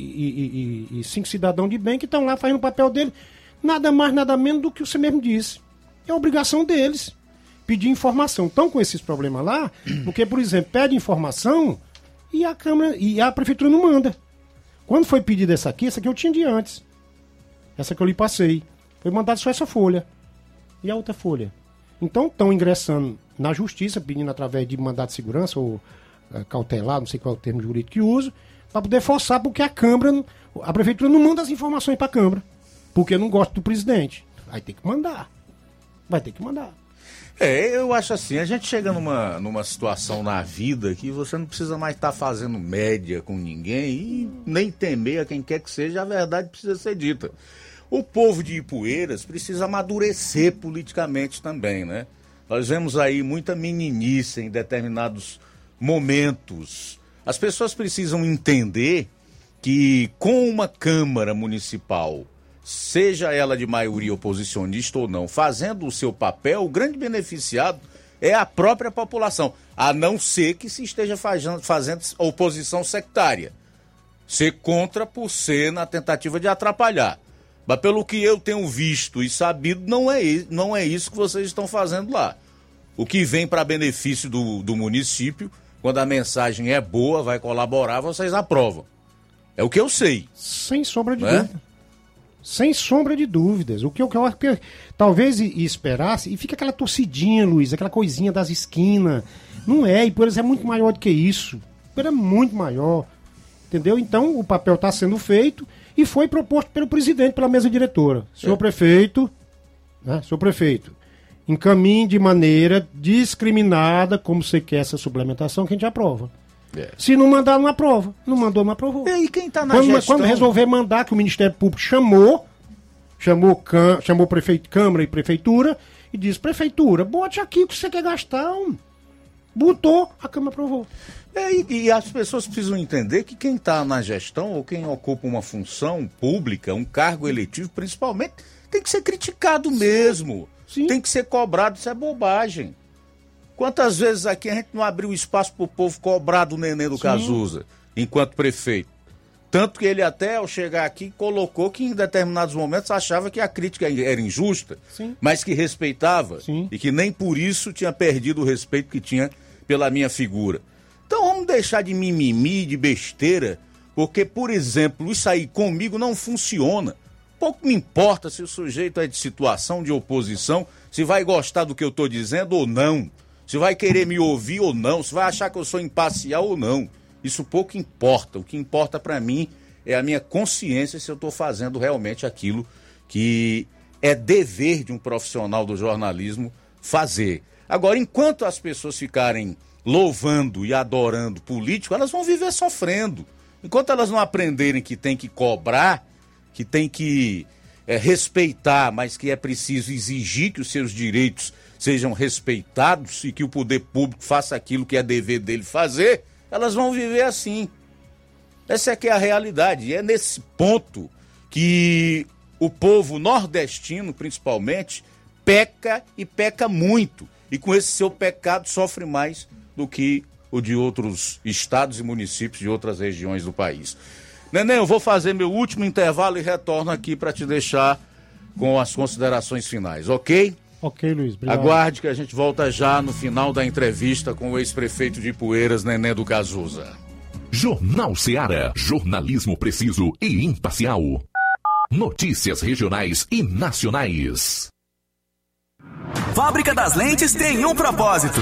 [SPEAKER 15] e- e- cinco cidadãos de bem que estão lá fazendo o papel dele. Nada mais, nada menos do que você mesmo disse. É obrigação deles pedir informação. Estão com esses problemas lá, *clears throat* porque, por exemplo, pede informação e a Câmara e a Prefeitura não manda. Quando foi pedida essa aqui, essa aqui eu tinha de antes. Essa que eu lhe passei. Foi mandada só essa folha. E a outra folha. Então estão ingressando na justiça, pedindo através de mandado de segurança ou eh, cautelar, não sei qual é o termo jurídico que uso, para poder forçar, porque a Câmara, a Prefeitura não manda as informações para a Câmara. Porque não gosta do presidente. Vai ter que mandar. Vai ter que mandar.
[SPEAKER 2] É, eu acho assim, a gente chega numa, numa situação na vida que você não precisa mais estar fazendo média com ninguém e nem temer a quem quer que seja, a verdade precisa ser dita. O povo de Ipueiras precisa amadurecer politicamente também, né? Nós vemos aí muita meninice em determinados momentos. As pessoas precisam entender que com uma Câmara Municipal, seja ela de maioria oposicionista ou não, fazendo o seu papel, o grande beneficiado é a própria população, a não ser que se esteja fazendo, oposição sectária. Ser contra por ser na tentativa de atrapalhar. Mas pelo que eu tenho visto e sabido, não é, não é isso que vocês estão fazendo lá. O que vem para benefício do, do município, quando a mensagem é boa, vai colaborar, vocês aprovam. É o que eu sei.
[SPEAKER 15] Sem sombra de
[SPEAKER 2] Não é?
[SPEAKER 15] dúvida. Sem sombra de dúvidas. O que eu, que eu talvez e, esperasse, e fica aquela torcidinha, Luiz, aquela coisinha das esquinas. Não é, e por exemplo, é muito maior do que isso. Ipueiras é muito maior. Entendeu? Então o papel está sendo feito e foi proposto pelo presidente, pela mesa diretora. Senhor prefeito, né? Senhor prefeito, encaminhe de maneira discriminada como você quer essa suplementação que a gente aprova.
[SPEAKER 2] É.
[SPEAKER 15] Se não mandar, não aprova. Não mandou, não aprovou.
[SPEAKER 2] E aí, quem tá na
[SPEAKER 15] quando,
[SPEAKER 2] gestão?
[SPEAKER 15] quando resolver mandar, que o Ministério Público chamou, chamou, cam, chamou prefeito, Câmara e Prefeitura, e disse, Prefeitura, bote aqui o que você quer gastar. um." Botou, a Câmara aprovou.
[SPEAKER 2] É, e, e as pessoas precisam entender que quem está na gestão ou quem ocupa uma função pública, um cargo eletivo, principalmente, tem que ser criticado mesmo. Tem que ser cobrado, isso é bobagem. Quantas vezes aqui a gente não abriu espaço para o povo cobrar do neném do
[SPEAKER 15] Sim.
[SPEAKER 2] Cazuza, enquanto prefeito? Tanto que ele até, ao chegar aqui, colocou que em determinados momentos achava que a crítica era injusta,
[SPEAKER 15] Sim.
[SPEAKER 2] mas que respeitava e que nem por isso tinha perdido o respeito que tinha pela minha figura. Então vamos deixar de mimimi, de besteira, porque, por exemplo, isso aí comigo não funciona. Pouco me importa se o sujeito é de situação de oposição, se vai gostar do que eu estou dizendo ou não, se vai querer me ouvir ou não, se vai achar que eu sou imparcial ou não. Isso pouco importa. O que importa para mim é a minha consciência se eu estou fazendo realmente aquilo que é dever de um profissional do jornalismo fazer. Agora, enquanto as pessoas ficarem louvando e adorando político, elas vão viver sofrendo. Enquanto elas não aprenderem que tem que cobrar, que tem que é, respeitar, mas que é preciso exigir que os seus direitos sejam respeitados e que o poder público faça aquilo que é dever dele fazer, elas vão viver assim. Essa é que é a realidade. E é nesse ponto que o povo nordestino, principalmente, peca e peca muito. E com esse seu pecado sofre mais do que o de outros estados e municípios de outras regiões do país. Neném, eu vou fazer meu último intervalo e retorno aqui para te deixar com as considerações finais, ok?
[SPEAKER 15] Ok, Luiz. Obrigado.
[SPEAKER 2] Aguarde que a gente volta já no final da entrevista com o ex-prefeito de Poeiras, Nenê do Cazuza.
[SPEAKER 14] Jornal Seara. Jornalismo preciso e imparcial. Notícias regionais e nacionais.
[SPEAKER 17] Fábrica das Lentes tem um propósito.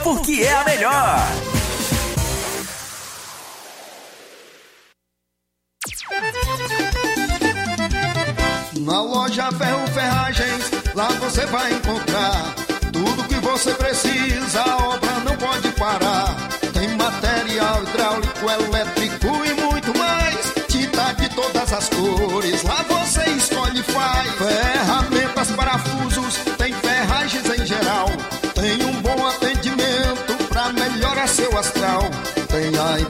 [SPEAKER 17] porque é a melhor.
[SPEAKER 13] Na loja Ferro Ferragens, lá você vai encontrar tudo que você precisa, a obra não pode parar.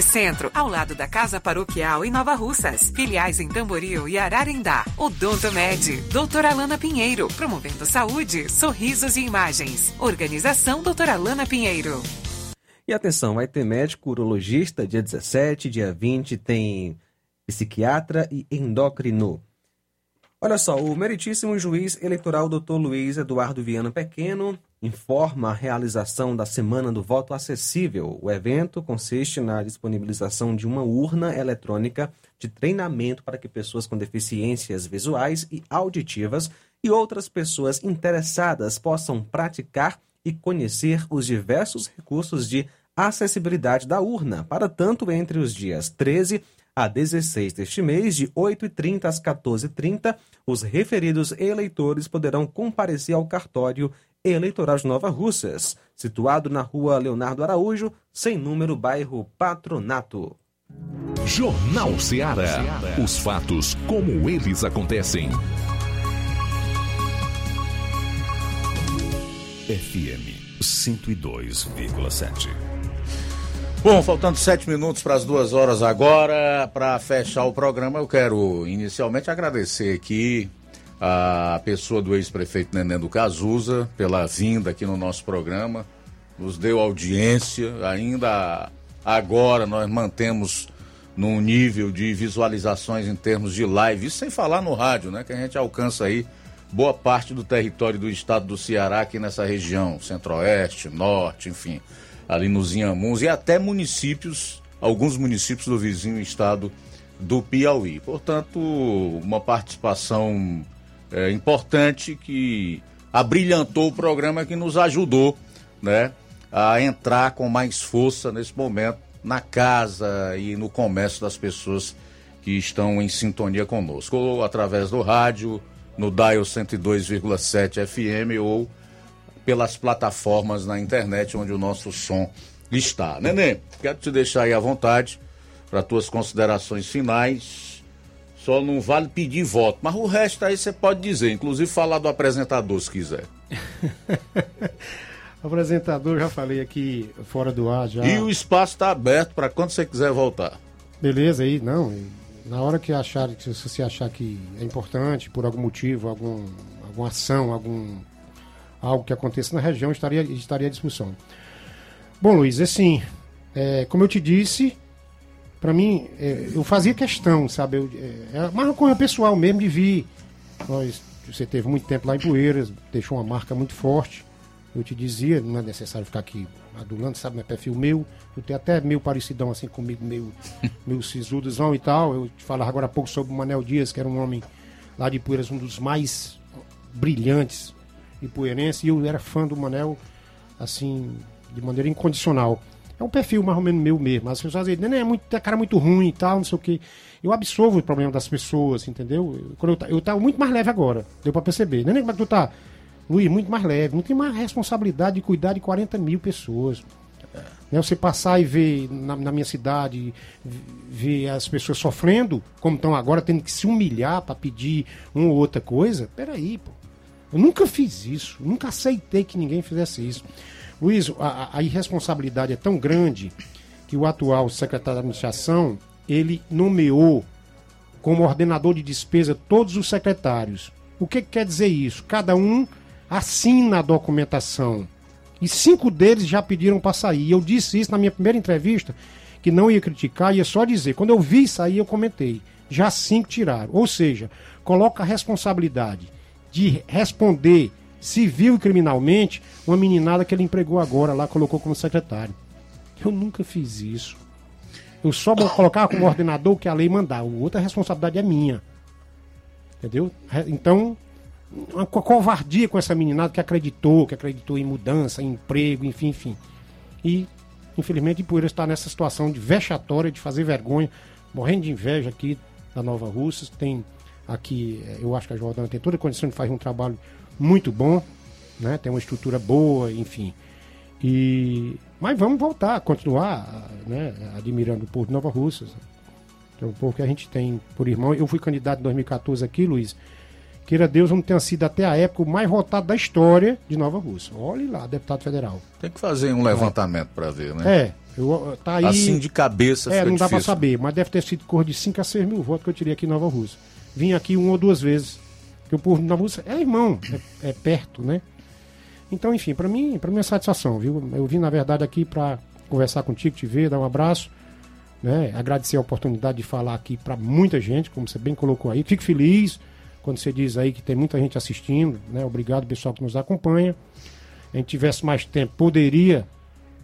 [SPEAKER 7] Centro, ao lado da Casa Paroquial em Nova Russas. Filiais em Tamboril e Ararindá. Odonto Med, doutora Alana Pinheiro, promovendo saúde, sorrisos e imagens. Organização doutora Alana Pinheiro.
[SPEAKER 3] E atenção, vai ter médico urologista dia 17, dia 20 tem psiquiatra e endócrino. Olha só, o meritíssimo juiz eleitoral Dr. Luiz Eduardo Viana Pequeno informa a realização da Semana do Voto Acessível. O evento consiste na disponibilização de uma urna eletrônica de treinamento para que pessoas com deficiências visuais e auditivas e outras pessoas interessadas possam praticar e conhecer os diversos recursos de acessibilidade da urna. Para tanto, entre os dias 13 a 16 deste mês, de 8h30 às 14h30, os referidos eleitores poderão comparecer ao cartório eleitoral de Nova Russas, situado na rua Leonardo Araújo, sem número, bairro Patronato.
[SPEAKER 14] Jornal Ceará. Os fatos como eles acontecem.
[SPEAKER 20] FM 102,7.
[SPEAKER 2] Bom, faltando sete minutos para as duas horas agora, para fechar o programa, eu quero inicialmente agradecer aqui a pessoa do ex-prefeito Neném do Cazuza pela vinda aqui no nosso programa, nos deu audiência, ainda agora nós mantemos num nível de visualizações em termos de live, isso sem falar no rádio, né, que a gente alcança aí boa parte do território do estado do Ceará aqui nessa região, centro-oeste, norte, enfim, ali nos Inhamuns e até municípios, alguns municípios do vizinho estado do Piauí. Portanto, uma participação é, importante que abrilhantou o programa, que nos ajudou né, a entrar com mais força nesse momento na casa e no comércio das pessoas que estão em sintonia conosco, ou através do rádio, no Dial 102,7 FM ou pelas plataformas na internet onde o nosso som está. Nenê, quero te deixar aí à vontade para tuas considerações finais. Só não vale pedir voto, mas o resto aí você pode dizer, inclusive falar do apresentador se quiser. *laughs*
[SPEAKER 15] apresentador, já falei aqui fora do ar já.
[SPEAKER 2] E o espaço está aberto para quando você quiser voltar.
[SPEAKER 15] Beleza aí, não. Na hora que achar, se você achar que é importante, por algum motivo, algum, alguma ação, algum algo que aconteça na região, estaria, estaria à disposição. Bom, Luiz, assim, é, como eu te disse, para mim, é, eu fazia questão, sabe? Eu, é, é uma coisa pessoal mesmo de vir. Nós, você teve muito tempo lá em Poeiras, deixou uma marca muito forte. Eu te dizia, não é necessário ficar aqui adulando, sabe? Não é perfil meu. Eu tenho até meio parecidão assim comigo, meio, *laughs* meio sisudozão e tal. Eu te falava agora há pouco sobre o Manel Dias, que era um homem lá de Poeiras, um dos mais brilhantes e poeirense. E eu era fã do Manel, assim, de maneira incondicional. É um perfil mais ou menos meu mesmo. As pessoas dizem, Nenê, é, muito, é cara muito ruim e tal, não sei o quê. Eu absorvo o problema das pessoas, entendeu? Eu, quando eu, eu tava muito mais leve agora, deu pra perceber. Nenê, como é que tu tá? Luiz, muito mais leve. Não tem mais responsabilidade de cuidar de 40 mil pessoas. Né, você passar e ver na, na, minha cidade, ver as pessoas sofrendo, como estão agora, tendo que se humilhar para pedir uma ou outra coisa. Peraí, pô. Eu nunca fiz isso, nunca aceitei que ninguém fizesse isso. Luiz, a, a- irresponsabilidade é tão grande que o atual secretário de administração, ele nomeou como ordenador de despesa todos os secretários. O que, que quer dizer isso? Cada um assina a documentação. E cinco deles já pediram para sair. Eu disse isso na minha primeira entrevista, que não ia criticar, ia só dizer. Quando eu vi sair, eu comentei. Já cinco tiraram. Ou seja, coloca a responsabilidade de responder civil e criminalmente uma meninada que ele empregou agora lá, colocou como secretário. Eu nunca fiz isso. Eu só vou colocar como ordenador o que a lei mandar. O outra responsabilidade é minha. Entendeu? Re- Então, uma co- covardia com essa meninada que acreditou, que acreditou em mudança, em emprego, enfim, enfim. E, infelizmente, Ipueiras está nessa situação de vexatória, de fazer vergonha, morrendo de inveja aqui da Nova Russas. Tem aqui, eh, eu acho que a Jordana tem toda a condição de fazer um trabalho muito bom, né? Tem uma estrutura boa, enfim. E mas vamos voltar, continuar, né, admirando o povo de Nova Russas. Que é o povo que a gente tem por irmão. Eu fui candidato em 2014 aqui, Luiz. Queira Deus, não tenha sido até a época o mais votado da história de Nova Russa. Olhe lá, deputado federal.
[SPEAKER 2] Tem que fazer um levantamento para ver, né?
[SPEAKER 15] É, eu, tá aí.
[SPEAKER 2] Assim de cabeça
[SPEAKER 15] É, não dá
[SPEAKER 2] difícil.
[SPEAKER 15] saber, mas deve ter sido cor de 5 a 6 mil votos que eu tirei aqui em Nova Rússia. Vim aqui uma ou duas vezes. Porque o povo Nova Rússia é irmão, é, é perto, né? Então, enfim, pra mim, para mim é satisfação, viu? Eu vim, na verdade, aqui pra conversar contigo, te ver, dar um abraço, né? Agradecer a oportunidade de falar aqui pra muita gente, como você bem colocou aí. Fico feliz quando você diz aí que tem muita gente assistindo, né? Obrigado, pessoal que nos acompanha. A gente tivesse mais tempo, poderia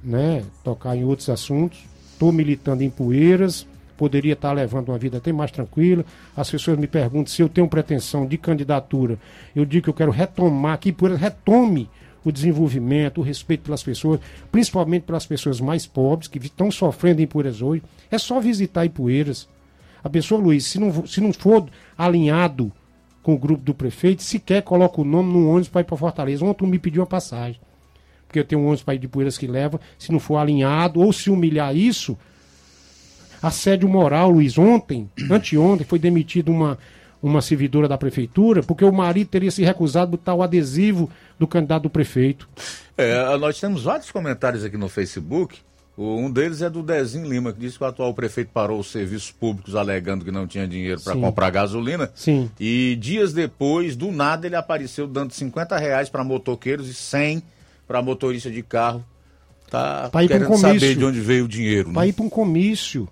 [SPEAKER 15] né, tocar em outros assuntos. Estou militando em Poeiras, poderia estar levando uma vida até mais tranquila. As pessoas me perguntam se eu tenho pretensão de candidatura. Eu digo que eu quero retomar, que Poeiras retome o desenvolvimento, o respeito pelas pessoas, principalmente pelas pessoas mais pobres que estão sofrendo em Poeiras hoje. É só visitar Ipueiras. A pessoa, Luiz, se não, se não for alinhado com o grupo do prefeito, sequer coloca o nome no ônibus para ir para Fortaleza. Ontem me pediu uma passagem porque eu tenho um ônibus para ir de Poeiras que leva, se não for alinhado ou se humilhar isso, assédio moral, Luiz, ontem, anteontem, foi demitida uma, uma servidora da prefeitura, porque o marido teria se recusado a botar o adesivo do candidato do prefeito.
[SPEAKER 2] É, nós temos vários comentários aqui no Facebook. Um deles é do Dezinho Lima, que disse que o atual prefeito parou os serviços públicos alegando que não tinha dinheiro para comprar gasolina.
[SPEAKER 15] Sim.
[SPEAKER 2] E dias depois, do nada, ele apareceu dando 50 reais para motoqueiros e 100 para motorista de carro. Tá
[SPEAKER 15] Pra ir um
[SPEAKER 2] querendo
[SPEAKER 15] comício.
[SPEAKER 2] saber de onde veio o dinheiro.
[SPEAKER 15] Para
[SPEAKER 2] Né?
[SPEAKER 15] ir para um comício.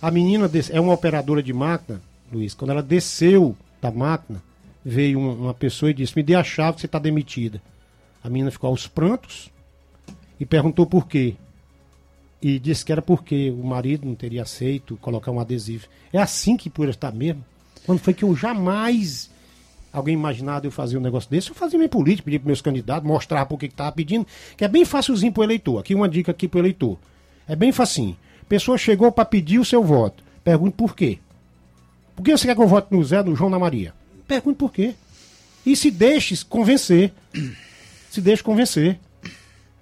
[SPEAKER 15] A menina é uma operadora de máquina, Luiz. Quando ela desceu da máquina, veio uma, uma pessoa e disse: Me dê a chave que você está demitida. A menina ficou aos prantos e perguntou por quê. E disse que era porque o marido não teria aceito colocar um adesivo. É assim que Poeira está mesmo. Quando foi que eu jamais alguém imaginado eu fazer um negócio desse? Eu fazia minha política, pedir para meus candidatos, mostrar por que estava pedindo, que é bem facilzinho para o eleitor. Aqui uma dica aqui para o eleitor. É bem facinho. Pessoa chegou para pedir o seu voto. Pergunte por quê. Por que você quer que eu vote no Zé, no João, na Maria? Pergunte por quê. E se deixe convencer. *clears throat* Se deixe convencer.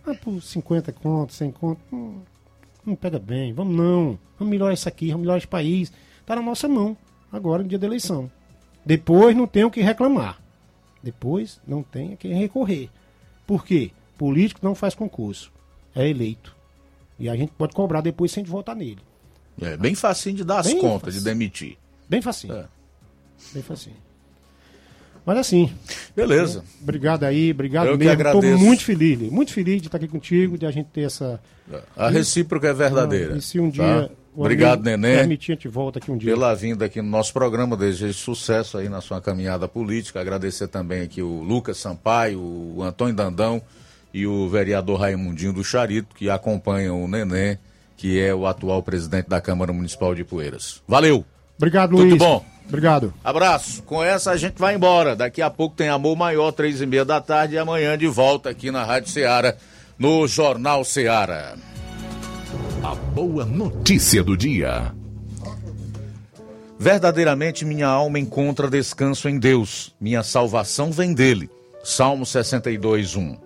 [SPEAKER 15] Ah, por 50 contos, 100 contos, hum, não pega bem. Vamos não. Vamos melhorar isso aqui, vamos melhorar esse país. Está na nossa mão, agora no dia da eleição. Depois não tem o que reclamar. Depois não tem a que recorrer. Por quê? Político não faz concurso. É eleito. E a gente pode cobrar depois sem a gente votar nele.
[SPEAKER 2] É bem facinho de dar as
[SPEAKER 15] Bem
[SPEAKER 2] contas,
[SPEAKER 15] facinho.
[SPEAKER 2] de demitir.
[SPEAKER 15] Bem facinho. Bem facinho. Mas assim.
[SPEAKER 2] Beleza.
[SPEAKER 15] Obrigado aí, obrigado
[SPEAKER 2] Eu
[SPEAKER 15] mesmo. Estou muito feliz, muito feliz de estar aqui contigo, de a gente ter essa.
[SPEAKER 2] A recíproca é verdadeira.
[SPEAKER 15] E se um
[SPEAKER 2] tá?
[SPEAKER 15] dia. o
[SPEAKER 2] Obrigado, Nenê.
[SPEAKER 15] Permitir, a gente volta aqui um dia.
[SPEAKER 2] pela vinda aqui no nosso programa. Desejo sucesso aí na sua caminhada política. Agradecer também aqui o Lucas Sampaio, o Antônio Dandão e o vereador Raimundinho do Charito, que acompanham o Nenê, que é o atual presidente da Câmara Municipal de Poeiras. Valeu!
[SPEAKER 15] Obrigado,
[SPEAKER 2] Tudo
[SPEAKER 15] Luiz.
[SPEAKER 2] bom?
[SPEAKER 15] Obrigado.
[SPEAKER 2] Abraço. Com essa a gente vai embora. Daqui a pouco tem Amor Maior, três e meia da tarde e amanhã de volta aqui na Rádio Ceará, no Jornal Ceará.
[SPEAKER 14] A boa notícia do dia.
[SPEAKER 2] Verdadeiramente minha alma encontra descanso em Deus. Minha salvação vem dele. Salmo 62, 1.